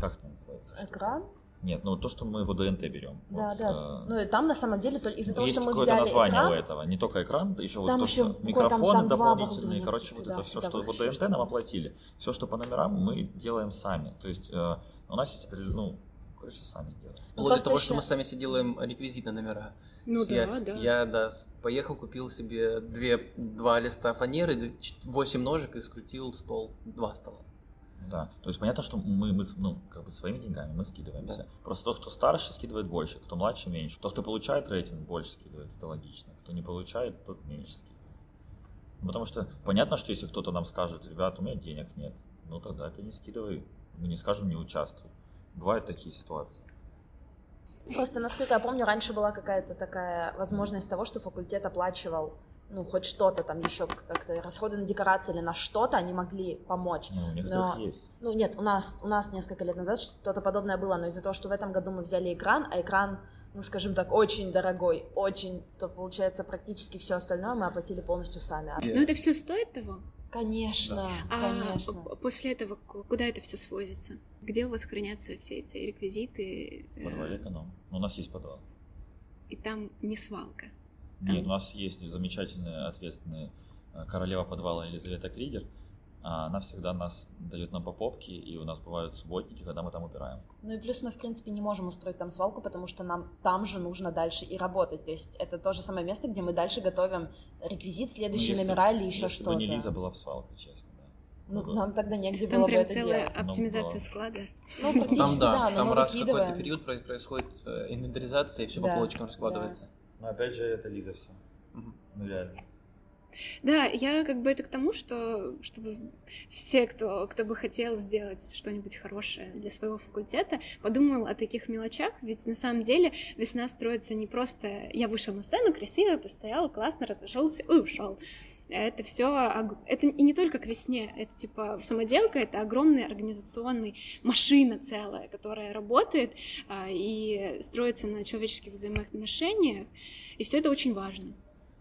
как это называется? Экран? Нет, ну то, что мы в ОДНТ берем. Да, Вот, да. э, Ну и там на самом деле только из-за того, есть что мы какое-то взяли название экран, у этого. Не только экран, еще вот Там то, еще что какое-то микрофоны там- там дополнительные. Короче, вот каких-то, это да, все, что в вот что-то. нам оплатили. Все, что по номерам, мы делаем сами. То есть э, у нас есть, ну, короче, сами делаем. Вплоть до просто того, еще- что мы сами себе делаем реквизит на номера. Ну То да, я, да. Я, да, поехал, купил себе две, два листа фанеры, восемь ножек и скрутил стол, два стола. Да. То есть понятно, что мы, мы ну, как бы своими деньгами мы скидываемся. Просто тот, кто старше, скидывает больше, кто младше, меньше. Тот, кто получает рейтинг, больше скидывает, это логично. Кто не получает, тот меньше скидывает. Ну, Потому что понятно, что если кто-то нам скажет, ребят, у меня денег нет, ну тогда это не скидывай. Мы не скажем, не участвуй. Бывают такие ситуации. Просто, насколько я помню, раньше была какая-то такая возможность того, что факультет оплачивал ну, хоть что-то там еще, как-то расходы на декорации или на что-то они могли помочь. Ну, у некоторых Но- есть. Ну, нет, у нас, у нас несколько лет назад что-то подобное было, но из-за того, что в этом году мы взяли экран, а экран ну, скажем так, очень дорогой, очень, то получается практически все остальное мы оплатили полностью сами. А- Но это все стоит того? Конечно, А конечно. п- после этого куда это все свозится? Где у вас хранятся все эти реквизиты? В подвале эконом. Ну, У нас есть подвал. И там не свалка. Нет, у нас есть замечательная, ответственная э, королева подвала Елизавета Кригер. А Она всегда нас дает нам по попке, и у нас бывают субботники, когда мы там убираем. Ну и плюс мы, в принципе, не можем устроить там свалку, потому что нам там же нужно дальше и работать. То есть это то же самое место, где мы дальше готовим реквизит, Ну, следующие если- номера или еще если что-то. бы не Лиза была бы свалка, честно, да. Ну, нам тогда негде Там было бы прям это целая делать. оптимизация было. склада. Ну, практически Там да, да, но там раз в какой-то период про- происходит э, инвентаризация, и все Да, по полочкам раскладывается. Но опять же, это Лиза все. Мгм. Ну реально. Да, я как бы это к тому, что чтобы все, кто, кто бы хотел сделать что-нибудь хорошее для своего факультета, подумал о таких мелочах, ведь на самом деле весна строится не просто я вышел на сцену, красиво постоял, классно разошелся и ушел. Это все, это и не только к весне, это типа самоделка, это огромная организационная машина целая, которая работает а, и строится на человеческих взаимоотношениях, и все это очень важно.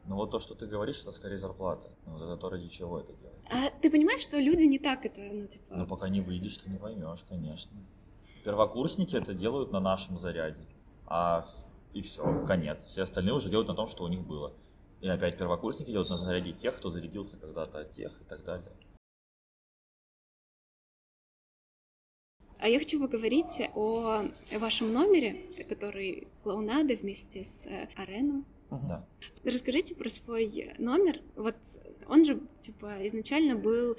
Ну вот то, что ты говоришь, это скорее зарплата. Ну, вот это то, ради чего это делать. А ты понимаешь, что люди не так это, ну, типа... Но пока не выйдешь, ты не поймешь, конечно. Первокурсники это делают на нашем заряде. А и все, конец. Все остальные уже делают на том, что у них было. И опять первокурсники делают на заряде тех, кто зарядился когда-то от тех и так далее. А я хочу поговорить о вашем номере, который клоунада вместе с э, Ареном. Да. Расскажите про свой номер. Вот он же, типа, изначально был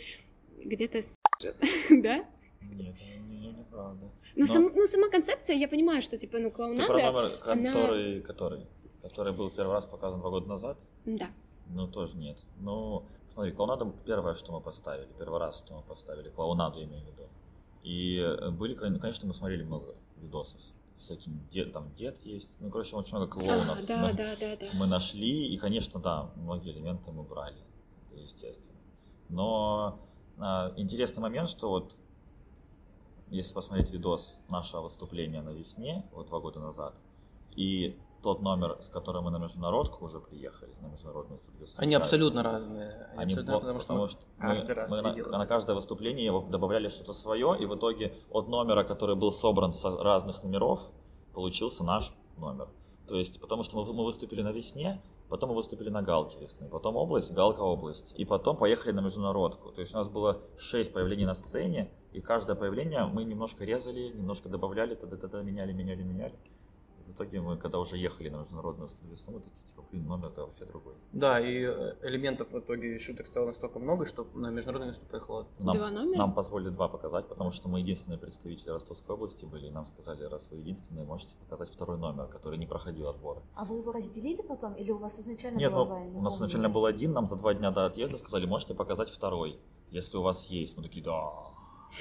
где-то с... да? Нет, не, не, неправда. Ну, Но- сам- ну, сама концепция, я понимаю, что, типа, ну, Ты про клоунада... номер, она- который, который, был первый раз показан два года назад? Да. Ну, тоже нет. Ну, смотри, клоунада первое, что мы поставили, первый раз, что мы поставили, клоунаду имею в виду. И э, были, кон- конечно, мы смотрели много видосов. Всяким дед, там дед есть, ну, короче, очень много клоунов. А, да, мы, да, да, да. мы нашли, и, конечно, да, многие элементы мы брали, это естественно. Но а, интересный момент, что вот если посмотреть видос нашего выступления на весне, вот два года назад, и тот номер, с которым мы на международку уже приехали, на международную студию Они абсолютно разные. Они, абсолютно, потому что, потому мы что каждый мы, раз мы на, на каждое выступление его добавляли что-то свое, и в итоге от номера, который был собран с разных номеров, получился наш номер. То есть, потому что мы, мы выступили на весне, потом мы выступили на Галке весны, потом область, Галка область, и потом поехали на международку. То есть у нас было шесть появлений на сцене, и каждое появление мы немножко резали, немножко добавляли, тогда-тогда меняли, меняли, меняли. В итоге мы, когда уже ехали на международную студию весну, мы такие, типа, блин, номер-то вообще другой. Да, и э, элементов в итоге шуток стало настолько много, что на международный выступ поехало. Нам, Два номера? нам позволили два показать, потому что мы единственные представители Ростовской области были, и нам сказали, раз вы единственные, можете показать второй номер, который не проходил отбора. А вы его разделили потом, или у вас изначально Нет, было ну, два? Я не у нас изначально был один, нам за два дня до отъезда сказали, можете показать второй, если у вас есть. Мы такие, да,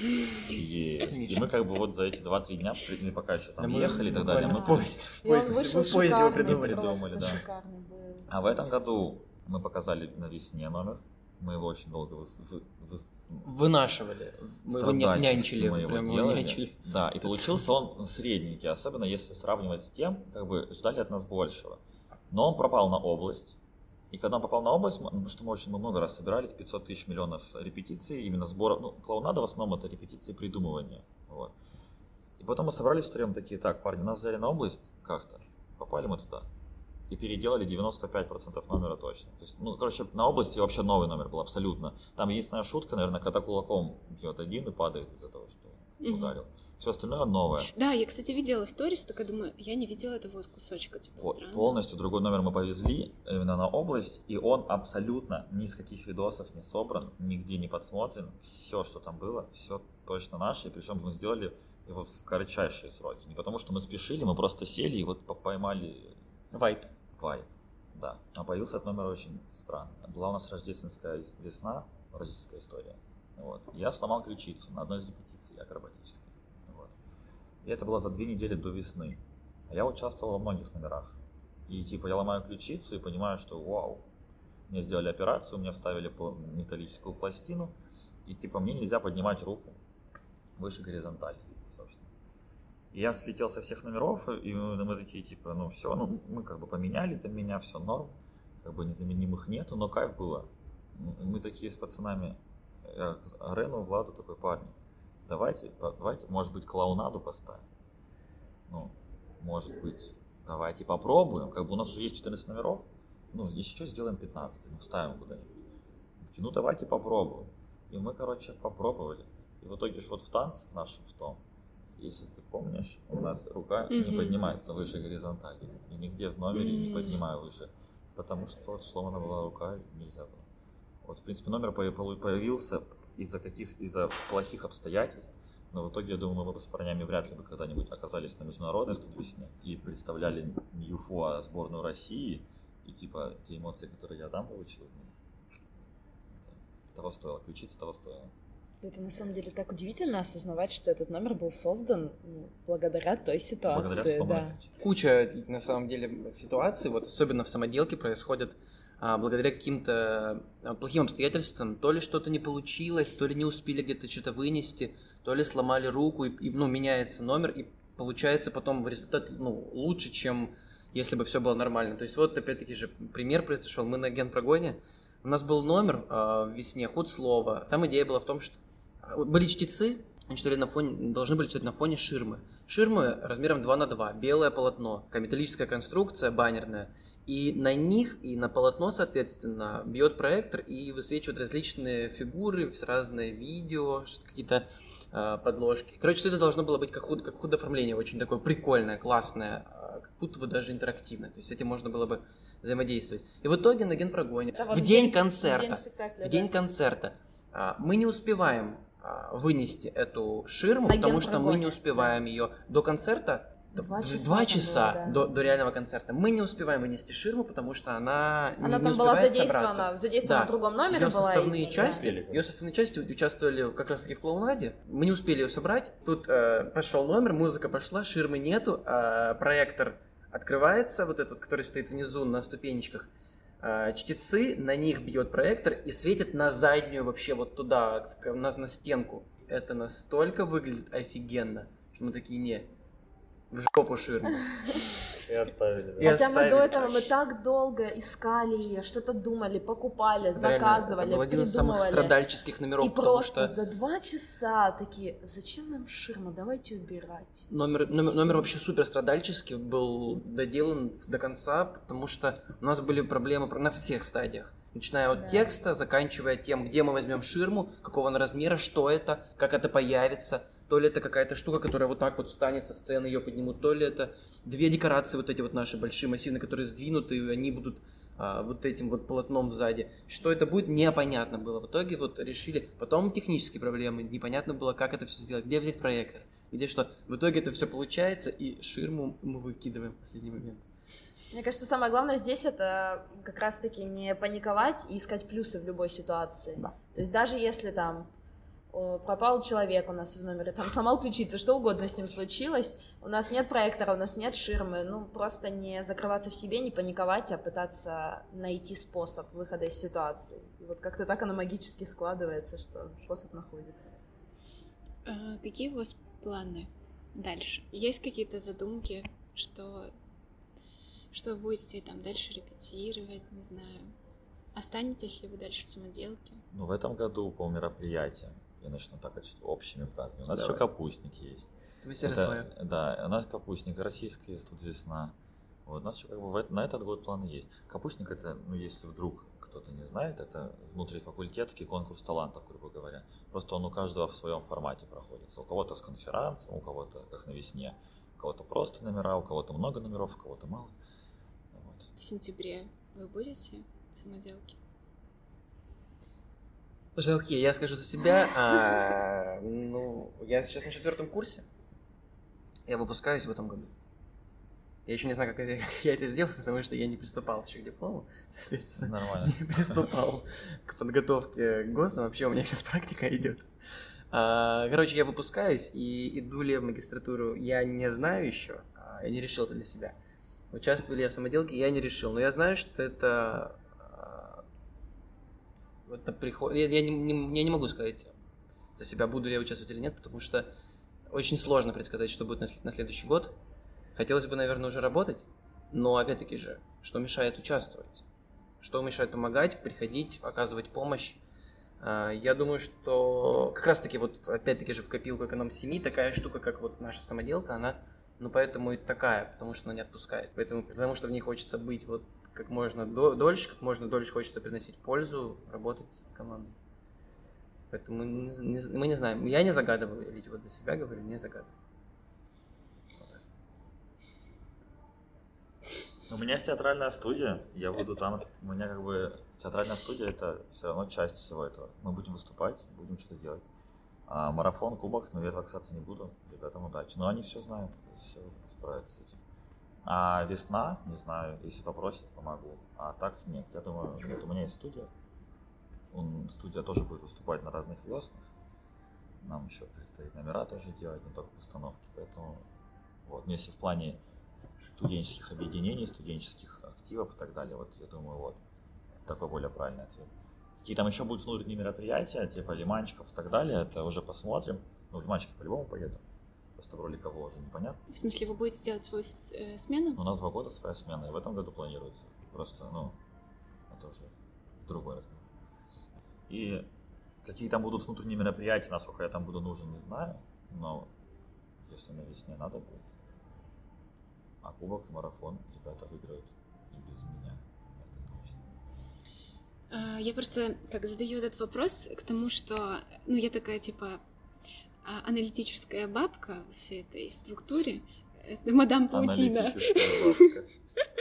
есть. И мы как бы вот за эти два-три дня, при- пока еще там Да мы ехали и так далее, мы в поезд, в поезд, мы в поезде его придумали. Придумали, да. шикарный был. А в этом году мы показали на весне номер. Мы его очень долго вы- Вынашивали. Мы его нянчили. мы его прям его делали. нянчили. Да, и получился он средненький, особенно если сравнивать с тем, как бы ждали от нас большего. Но он пропал на область. И когда он попал на область, что мы очень много раз собирались, 500 тысяч миллионов репетиций, именно сбора, ну, клоунада в основном это репетиции придумывания. Вот. И потом мы собрались втроем такие, так, парни, нас взяли на область как-то, попали мы туда. И переделали 95% номера точно. То есть, ну, короче, на области вообще новый номер был абсолютно. Там единственная шутка, наверное, когда кулаком бьет один и падает из-за того, что ударил. Все остальное новое. Да, я, кстати, видела сторис, такая думаю, я не видела этого кусочка, типа, Вот, странно. полностью другой номер мы повезли именно на область, и он абсолютно ни из каких видосов не собран, нигде не подсмотрен. Все, что там было, все точно наше, и причем мы сделали его в кратчайшие сроки. Не потому что мы спешили, мы просто сели и вот по- поймали Вайп. вайп. Да. А появился этот номер очень странно. Была у нас рождественская весна, рождественская история. Вот. Я сломал ключицу на одной из репетиций акробатической. И это было за две недели до весны. А я участвовал во многих номерах. И типа я ломаю ключицу и понимаю, что вау, мне сделали операцию, мне вставили металлическую пластину, и типа мне нельзя поднимать руку выше горизонтали, собственно. И я слетел со всех номеров, и мы, мы такие, типа, ну все, ну мы как бы поменяли там меня, все норм, как бы незаменимых нету, но кайф было. Мы такие с пацанами, я к Рену, Владу такой, парни, давайте, давайте, может быть, клоунаду поставим. Ну, может быть, давайте попробуем. Как бы у нас уже есть 14 номеров. Ну, если что, сделаем 15, ну, вставим куда-нибудь. Ну, давайте попробуем. И мы, короче, попробовали. И в итоге вот в танце в нашем в том, если ты помнишь, у нас рука mm-hmm. не поднимается выше горизонтали. И нигде в номере mm-hmm. не поднимаю выше. Потому что вот сломана была рука, нельзя было. Вот, в принципе, номер появился из-за каких, из-за плохих обстоятельств. Но в итоге, я думаю, мы бы с парнями вряд ли бы когда-нибудь оказались на международной студвесне и представляли не ЮФО, а сборную России. И типа те эмоции, которые я там получил, ну, того стоило, ключица того стоило. Это на самом деле так удивительно осознавать, что этот номер был создан ну, благодаря той ситуации. Благодаря да. Куча, на самом деле, ситуаций, вот особенно в самоделке, происходят а, благодаря каким-то а, плохим обстоятельствам. То ли что-то не получилось, то ли не успели где-то что-то вынести, то ли сломали руку, и, и ну, меняется номер, и получается потом в результате ну, лучше, чем если бы все было нормально. То есть вот опять-таки же пример произошел. Мы на генпрогоне, у нас был номер э, в весне, ход слова. Там идея была в том, что были чтецы, они читали на фоне, должны были читать на фоне ширмы. Ширмы размером 2 на 2, белое полотно, металлическая конструкция баннерная. И на них, и на полотно, соответственно, бьет проектор и высвечивает различные фигуры, разные видео, какие-то э, подложки. Короче, что это должно было быть как, худ, как худоформление, очень такое прикольное, классное, э, как будто бы даже интерактивное. То есть с этим можно было бы взаимодействовать. И в итоге на генпрогоне, в день, день концерта, в день, в день да. концерта, э, мы не успеваем а, вынести эту ширму, На потому что мы не успеваем да. ее до концерта. Два часа, Два часа было, да. до, до реального концерта. Мы не успеваем вынести ширму, потому что она, она не, там не была задействована, собраться. задействована да. в другом номере ее была. Составные и... части, да. Ее составные части участвовали как раз таки в клоунаде. Мы не успели ее собрать. Тут э, пошел номер, музыка пошла, ширмы нету, э, проектор открывается, вот этот, который стоит внизу на ступенечках. А, чтецы, на них бьет проектор и светит на заднюю вообще вот туда, на, на стенку. Это настолько выглядит офигенно, что мы такие, не, в жопу ширму. И оставили. Да. И Хотя оставили. мы до этого мы так долго искали ее, что-то думали, покупали, заказывали, это был один из самых страдальческих номеров, и просто что... за два часа такие, зачем нам ширма, давайте убирать. Номер, номер, номер вообще супер страдальческий был доделан до конца, потому что у нас были проблемы на всех стадиях. Начиная от да. текста, заканчивая тем, где мы возьмем ширму, какого она размера, что это, как это появится то ли это какая-то штука, которая вот так вот встанет со сцены, ее поднимут, то ли это две декорации вот эти вот наши большие, массивные, которые сдвинуты, и они будут а, вот этим вот полотном сзади. Что это будет, непонятно было. В итоге вот решили, потом технические проблемы, непонятно было, как это все сделать, где взять проектор, где что. В итоге это все получается, и ширму мы выкидываем в последний момент. Мне кажется, самое главное здесь это как раз-таки не паниковать и искать плюсы в любой ситуации. Да. То есть даже если там пропал человек у нас в номере, там сломал ключицу, что угодно с ним случилось, у нас нет проектора, у нас нет ширмы, ну просто не закрываться в себе, не паниковать, а пытаться найти способ выхода из ситуации. И вот как-то так оно магически складывается, что способ находится. А, какие у вас планы дальше? Есть какие-то задумки, что что будете там дальше репетировать, не знаю. Останетесь ли вы дальше в самоделке? Ну, в этом году по мероприятиям я начну так общими фразами. У нас Давай. еще капустник есть. Это, да, у нас капустник, российский тут весна. Вот, у нас еще как бы в, на этот год планы есть. Капустник это, ну если вдруг кто-то не знает, это внутрифакультетский конкурс талантов, грубо говоря. Просто он у каждого в своем формате проходится. У кого-то с конференцией, у кого-то как на весне, у кого-то просто номера, у кого-то много номеров, у кого-то мало. Вот. В сентябре вы будете в самоделке? Слушай, окей, я скажу за себя. А, ну, я сейчас на четвертом курсе. Я выпускаюсь в этом году. Я еще не знаю, как, это, как я это сделал, потому что я не приступал еще к диплому. Соответственно, Нормально. не приступал к подготовке к ГОСу. Вообще у меня сейчас практика идет. А, короче, я выпускаюсь и иду ли в магистратуру, я не знаю еще. А, я не решил это для себя. Участвовали я в самоделке, я не решил. Но я знаю, что это это приход... я, я, не, не, я не могу сказать за себя, буду ли я участвовать или нет, потому что очень сложно предсказать, что будет на, на следующий год. Хотелось бы, наверное, уже работать, но опять-таки же, что мешает участвовать? Что мешает помогать, приходить, оказывать помощь? А, я думаю, что как раз-таки вот опять-таки же в копилку эконом-семьи такая штука, как вот наша самоделка, она ну поэтому и такая, потому что она не отпускает. Поэтому, потому что в ней хочется быть вот как можно до, дольше, как можно дольше хочется приносить пользу, работать с этой командой. Поэтому не, не, мы не знаем. Я не загадываю, или вот за себя говорю, не загадываю. У меня есть театральная студия, я буду там. У меня как бы театральная студия это все равно часть всего этого. Мы будем выступать, будем что-то делать. А марафон, кубок, ну я этого касаться не буду. Ребятам удачи. Но они все знают, все справятся с этим. А весна, не знаю, если попросят, помогу. А так нет, я думаю, нет, у меня есть студия. Он, студия тоже будет выступать на разных веснах. Нам еще предстоит номера тоже делать, не только постановки. Поэтому вот, если в плане студенческих объединений, студенческих активов и так далее, вот я думаю, вот такой более правильный ответ. Какие там еще будут внутренние мероприятия, типа лиманчиков и так далее, это уже посмотрим. Ну, лиманчики по-любому поеду. Просто в роли кого уже непонятно. В смысле, вы будете делать свою э, смену? Ну, у нас два года своя смена, и в этом году планируется. Просто, ну, это уже другой разговор. И какие там будут внутренние мероприятия, насколько я там буду нужен, не знаю. Но если на весне надо будет. А кубок и марафон ребята выиграют и без меня. А, я просто как задаю этот вопрос к тому, что, ну, я такая, типа, аналитическая бабка во всей этой структуре. Это мадам Паутина. Аналитическая бабка.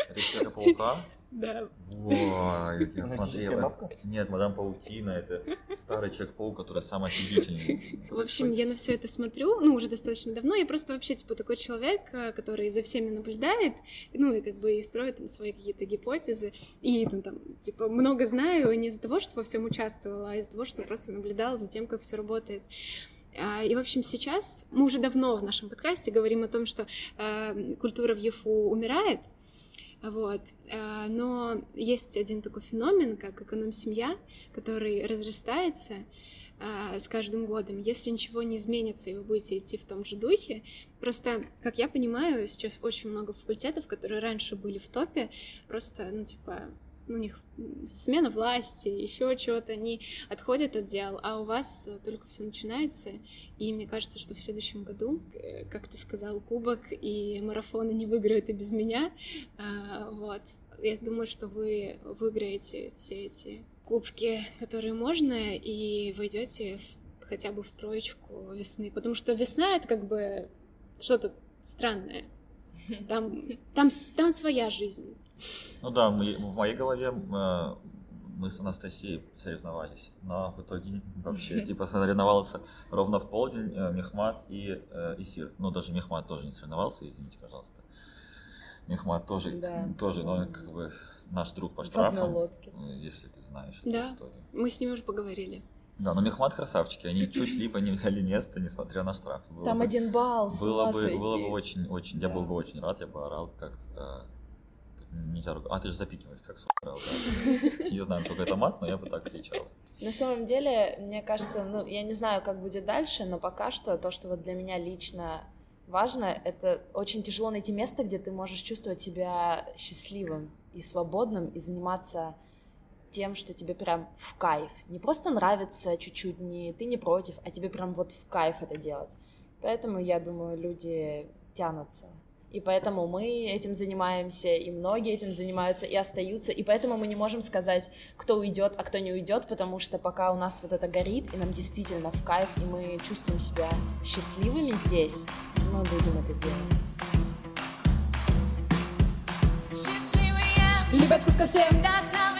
Это Человека-паука? Да. Ой, я смотрела. Нет, мадам Паутина, это старый Человек-паук, который самый офигительный. В общем, я на все это смотрю, ну, уже достаточно давно. Я просто вообще, типа, такой человек, э, который за всеми наблюдает, ну, и как бы и строит там свои какие-то гипотезы. И там, там, типа, много знаю не из-за того, что во всем участвовала, а из-за того, что просто наблюдала за тем, как все работает. А, и, в общем, сейчас мы уже давно в нашем подкасте говорим о том, что э, культура в ЕФУ умирает, вот. Э, но есть один такой феномен, как эконом-семья, который разрастается э, с каждым годом. Если ничего не изменится, и вы будете идти в том же духе, просто, как я понимаю, сейчас очень много факультетов, которые раньше были в топе, просто, ну, типа, у них смена власти, еще что-то, они отходят от дел, а у вас только все начинается, и мне кажется, что в следующем году, э, как ты сказал, кубок и марафоны не выиграют и без меня, а, вот. Я думаю, что вы выиграете все эти кубки, которые можно, и войдете в, хотя бы в троечку весны, потому что весна — это как бы что-то странное. Там, там, там своя жизнь. Ну да, мы, в моей голове э, мы с Анастасией соревновались, но в итоге вообще, типа, соревновался ровно в полдень э, Мехмат и э, Исир. Ну, даже Мехмат тоже не соревновался, извините, пожалуйста. Мехмат тоже, да. тоже, но как бы наш друг по штрафам, если ты знаешь да. эту историю. мы с ним уже поговорили. Да, но Мехмат красавчики, они чуть либо не взяли место, несмотря на штраф. Было Там бы, один балл, было бы, было бы очень, очень, да. я был бы очень рад, я бы орал, как э, Нельзя ругать. А, ты же запикиваешь, как сука. Да. Не знаю, сколько это мат, но я бы так кричал. На самом деле, мне кажется, ну, я не знаю, как будет дальше, но пока что то, что вот для меня лично важно, это очень тяжело найти место, где ты можешь чувствовать себя счастливым и свободным, и заниматься тем, что тебе прям в кайф. Не просто нравится чуть-чуть, не ты не против, а тебе прям вот в кайф это делать. Поэтому, я думаю, люди тянутся и поэтому мы этим занимаемся, и многие этим занимаются и остаются, и поэтому мы не можем сказать, кто уйдет, а кто не уйдет, потому что пока у нас вот это горит, и нам действительно в кайф, и мы чувствуем себя счастливыми здесь, мы будем это делать. Любят Куска всем вдохновленные,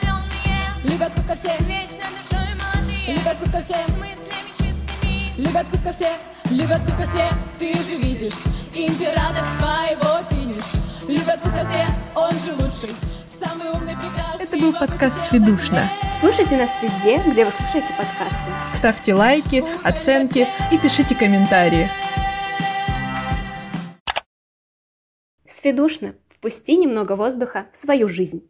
любят Куска все, вечно душой молодые, любят Куска все, мыслями чистыми, любят Куска все, любят Куска все, ты же видишь, императорства его финиш. Любят пускай все, он же лучший. Самый умный, прекрасный. Это был подкаст «Сведушно». Слушайте нас везде, где вы слушаете подкасты. Ставьте лайки, оценки и пишите комментарии. Сведушно. Впусти немного воздуха в свою жизнь.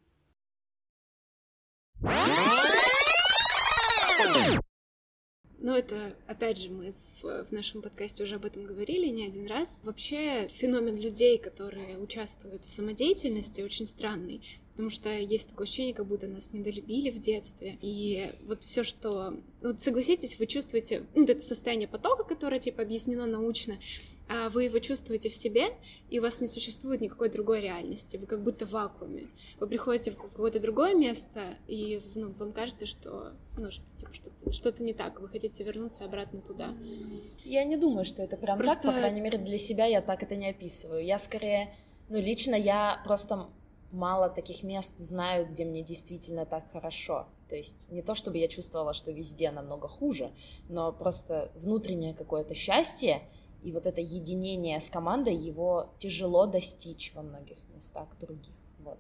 Но это, опять же, мы в, в нашем подкасте уже об этом говорили не один раз. Вообще феномен людей, которые участвуют в самодеятельности, очень странный потому что есть такое ощущение, как будто нас недолюбили в детстве. И вот все, что... Вот согласитесь, вы чувствуете, ну, это состояние потока, которое, типа, объяснено научно, вы его чувствуете в себе, и у вас не существует никакой другой реальности, вы как будто в вакууме. Вы приходите в какое-то другое место, и ну, вам кажется, что, ну, типа, что-то, что-то не так, вы хотите вернуться обратно туда. Я не думаю, что это прям Просто... так, по крайней мере, для себя я так это не описываю. Я скорее, ну, лично я просто мало таких мест знаю, где мне действительно так хорошо. То есть не то, чтобы я чувствовала, что везде намного хуже, но просто внутреннее какое-то счастье и вот это единение с командой, его тяжело достичь во многих местах других. Вот.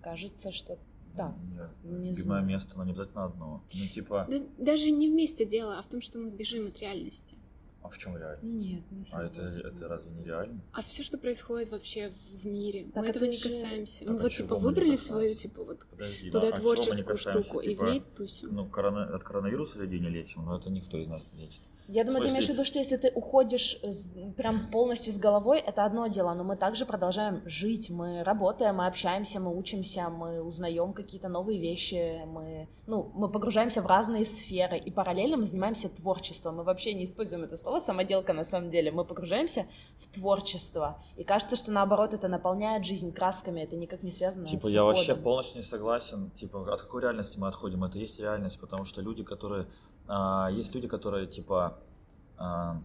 Кажется, что да. Не любимое знаю. место, но не обязательно одно. Ну, типа... Да, даже не вместе дело, а в том, что мы бежим от реальности. А в чем реальность? Нет, не А это, это разве не реально? А все, что происходит вообще в мире, так мы этого не же... касаемся. Так мы вот типа выбрали свою типа вот Подожди, туда ну, творческую штуку типа, и в ней тусим. Ну, корона... от коронавируса людей не лечим, но это никто из нас не лечит. Я думаю, ты имеешь в виду, что если ты уходишь с, прям полностью с головой, это одно дело, но мы также продолжаем жить, мы работаем, мы общаемся, мы учимся, мы узнаем какие-то новые вещи, мы, ну, мы погружаемся в разные сферы, и параллельно мы занимаемся творчеством. Мы вообще не используем это слово самоделка на самом деле, мы погружаемся в творчество. И кажется, что наоборот это наполняет жизнь красками, это никак не связано типа, с Типа я вообще полностью не согласен, типа, от какой реальности мы отходим? Это есть реальность, потому что люди, которые а, есть люди, которые типа а,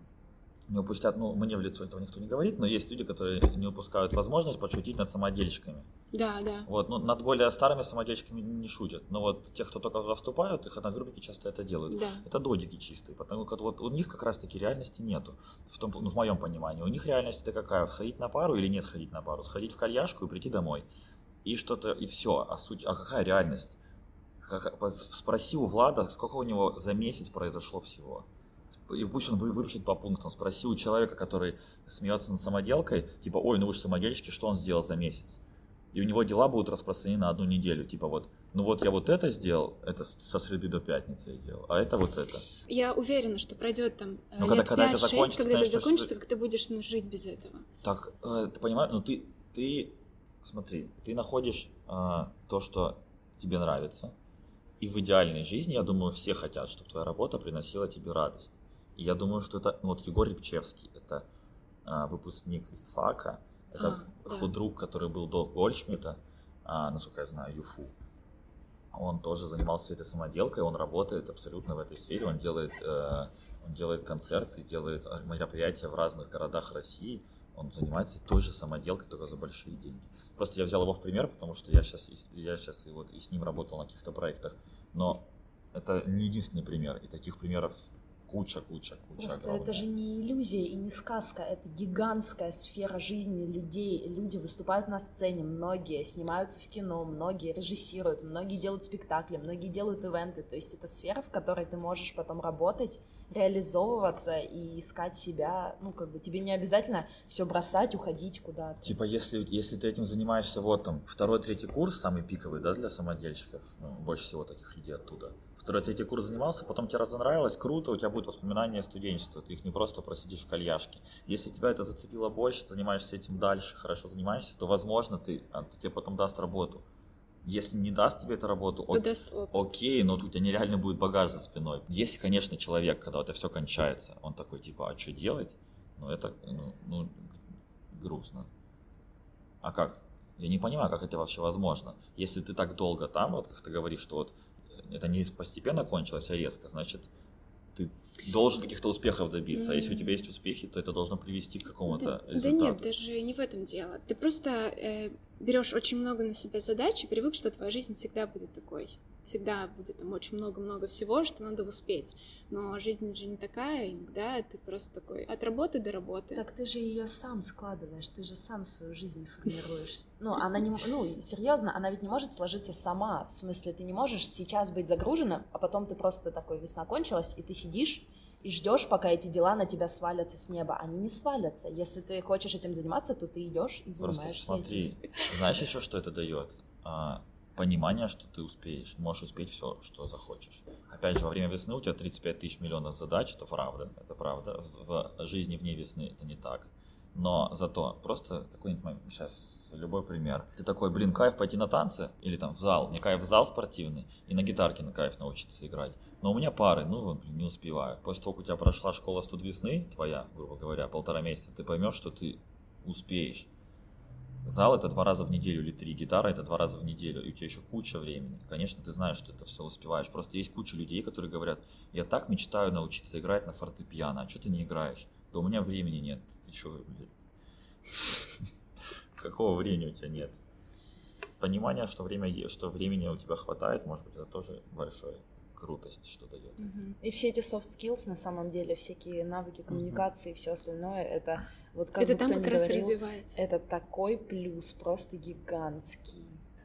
не упустят, ну, мне в лицо этого никто не говорит, но есть люди, которые не упускают возможность подшутить над самодельщиками. Да, да. Вот, ну, над более старыми самодельщиками не шутят, но вот тех, кто только туда вступают, их одногруппники часто это делают. Да. Это додики чистые, потому что вот у них как раз-таки реальности нету, в, том, ну, в моем понимании. У них реальность это какая? Сходить на пару или не сходить на пару? Сходить в кальяшку и прийти домой. И что-то, и все. А суть, а какая реальность? Как, спроси у Влада, сколько у него за месяц произошло всего и пусть он выручит по пунктам. Спроси у человека, который смеется над самоделкой, типа, ой, ну вы же самодельщики, что он сделал за месяц? И у него дела будут распространены на одну неделю. Типа вот, ну вот я вот это сделал, это со среды до пятницы я делал, а это вот это. Я уверена, что пройдет там ну, лет когда, 5-6, когда, это когда это закончится, что... как ты будешь ну, жить без этого. Так, э, ты понимаешь, ну ты, ты, смотри, ты находишь э, то, что тебе нравится, и в идеальной жизни, я думаю, все хотят, чтобы твоя работа приносила тебе радость. И я думаю, что это ну, вот Егор Рябчевский, это а, выпускник из ФАКа, это а, худрук, да. который был до Гольдшмидта, а, насколько я знаю, ЮФУ. Он тоже занимался этой самоделкой, он работает абсолютно в этой сфере, он делает, э, он делает концерты, делает мероприятия в разных городах России, он занимается той же самоделкой, только за большие деньги. Просто я взял его в пример, потому что я сейчас, я сейчас и, вот, и с ним работал на каких-то проектах, но это не единственный пример, и таких примеров куча, куча, куча. Просто огромная. это же не иллюзия и не сказка, это гигантская сфера жизни людей. Люди выступают на сцене, многие снимаются в кино, многие режиссируют, многие делают спектакли, многие делают ивенты. То есть это сфера, в которой ты можешь потом работать, реализовываться и искать себя. Ну, как бы тебе не обязательно все бросать, уходить куда-то. Типа, если, если ты этим занимаешься, вот там, второй, третий курс, самый пиковый, да, для самодельщиков, ну, больше всего таких людей оттуда второй, третий курс занимался, потом тебе разонравилось, круто, у тебя будет воспоминания студенчества, ты их не просто просидишь в кальяшке. Если тебя это зацепило больше, занимаешься этим дальше, хорошо занимаешься, то, возможно, ты, а, тебе потом даст работу. Если не даст тебе эту работу, то даст окей, но у тебя нереально будет багаж за спиной. Если, конечно, человек, когда это все кончается, он такой, типа, а что делать? Ну, это, ну, ну грустно. А как? Я не понимаю, как это вообще возможно. Если ты так долго там, вот как ты говоришь, что вот это не постепенно кончилось, а резко, значит, ты должен каких-то успехов добиться. А если у тебя есть успехи, то это должно привести к какому-то да, результату. Да нет, даже не в этом дело. Ты просто э, берешь очень много на себя задач и привык, что твоя жизнь всегда будет такой всегда будет там очень много-много всего, что надо успеть. Но жизнь же не такая, иногда ты просто такой от работы до работы. Так ты же ее сам складываешь, ты же сам свою жизнь формируешь. Ну, она не, ну, серьезно, она ведь не может сложиться сама. В смысле, ты не можешь сейчас быть загруженным, а потом ты просто такой, весна кончилась, и ты сидишь и ждешь, пока эти дела на тебя свалятся с неба. Они не свалятся. Если ты хочешь этим заниматься, то ты идешь и занимаешься Просто смотри, этим. знаешь еще, что это дает? Понимание, что ты успеешь, можешь успеть все, что захочешь. Опять же, во время весны у тебя 35 тысяч миллионов задач, это правда, это правда. В жизни вне весны это не так. Но зато просто какой-нибудь сейчас любой пример. Ты такой, блин, кайф пойти на танцы или там в зал. Мне кайф в зал спортивный и на гитарке на кайф научиться играть. Но у меня пары, ну, блин, не успеваю. После того, как у тебя прошла школа студ весны, твоя, грубо говоря, полтора месяца, ты поймешь, что ты успеешь. Зал это два раза в неделю или три, гитара это два раза в неделю, и у тебя еще куча времени. Конечно, ты знаешь, что это все успеваешь. Просто есть куча людей, которые говорят, я так мечтаю научиться играть на фортепиано, а что ты не играешь? Да у меня времени нет. Ты что, блин? Какого времени у тебя нет? Понимание, что, время, что времени у тебя хватает, может быть, это тоже большое крутость, что дает. И все эти soft skills, на самом деле, всякие навыки коммуникации и все остальное, это вот как это там как раз развивается. это такой плюс, просто гигантский.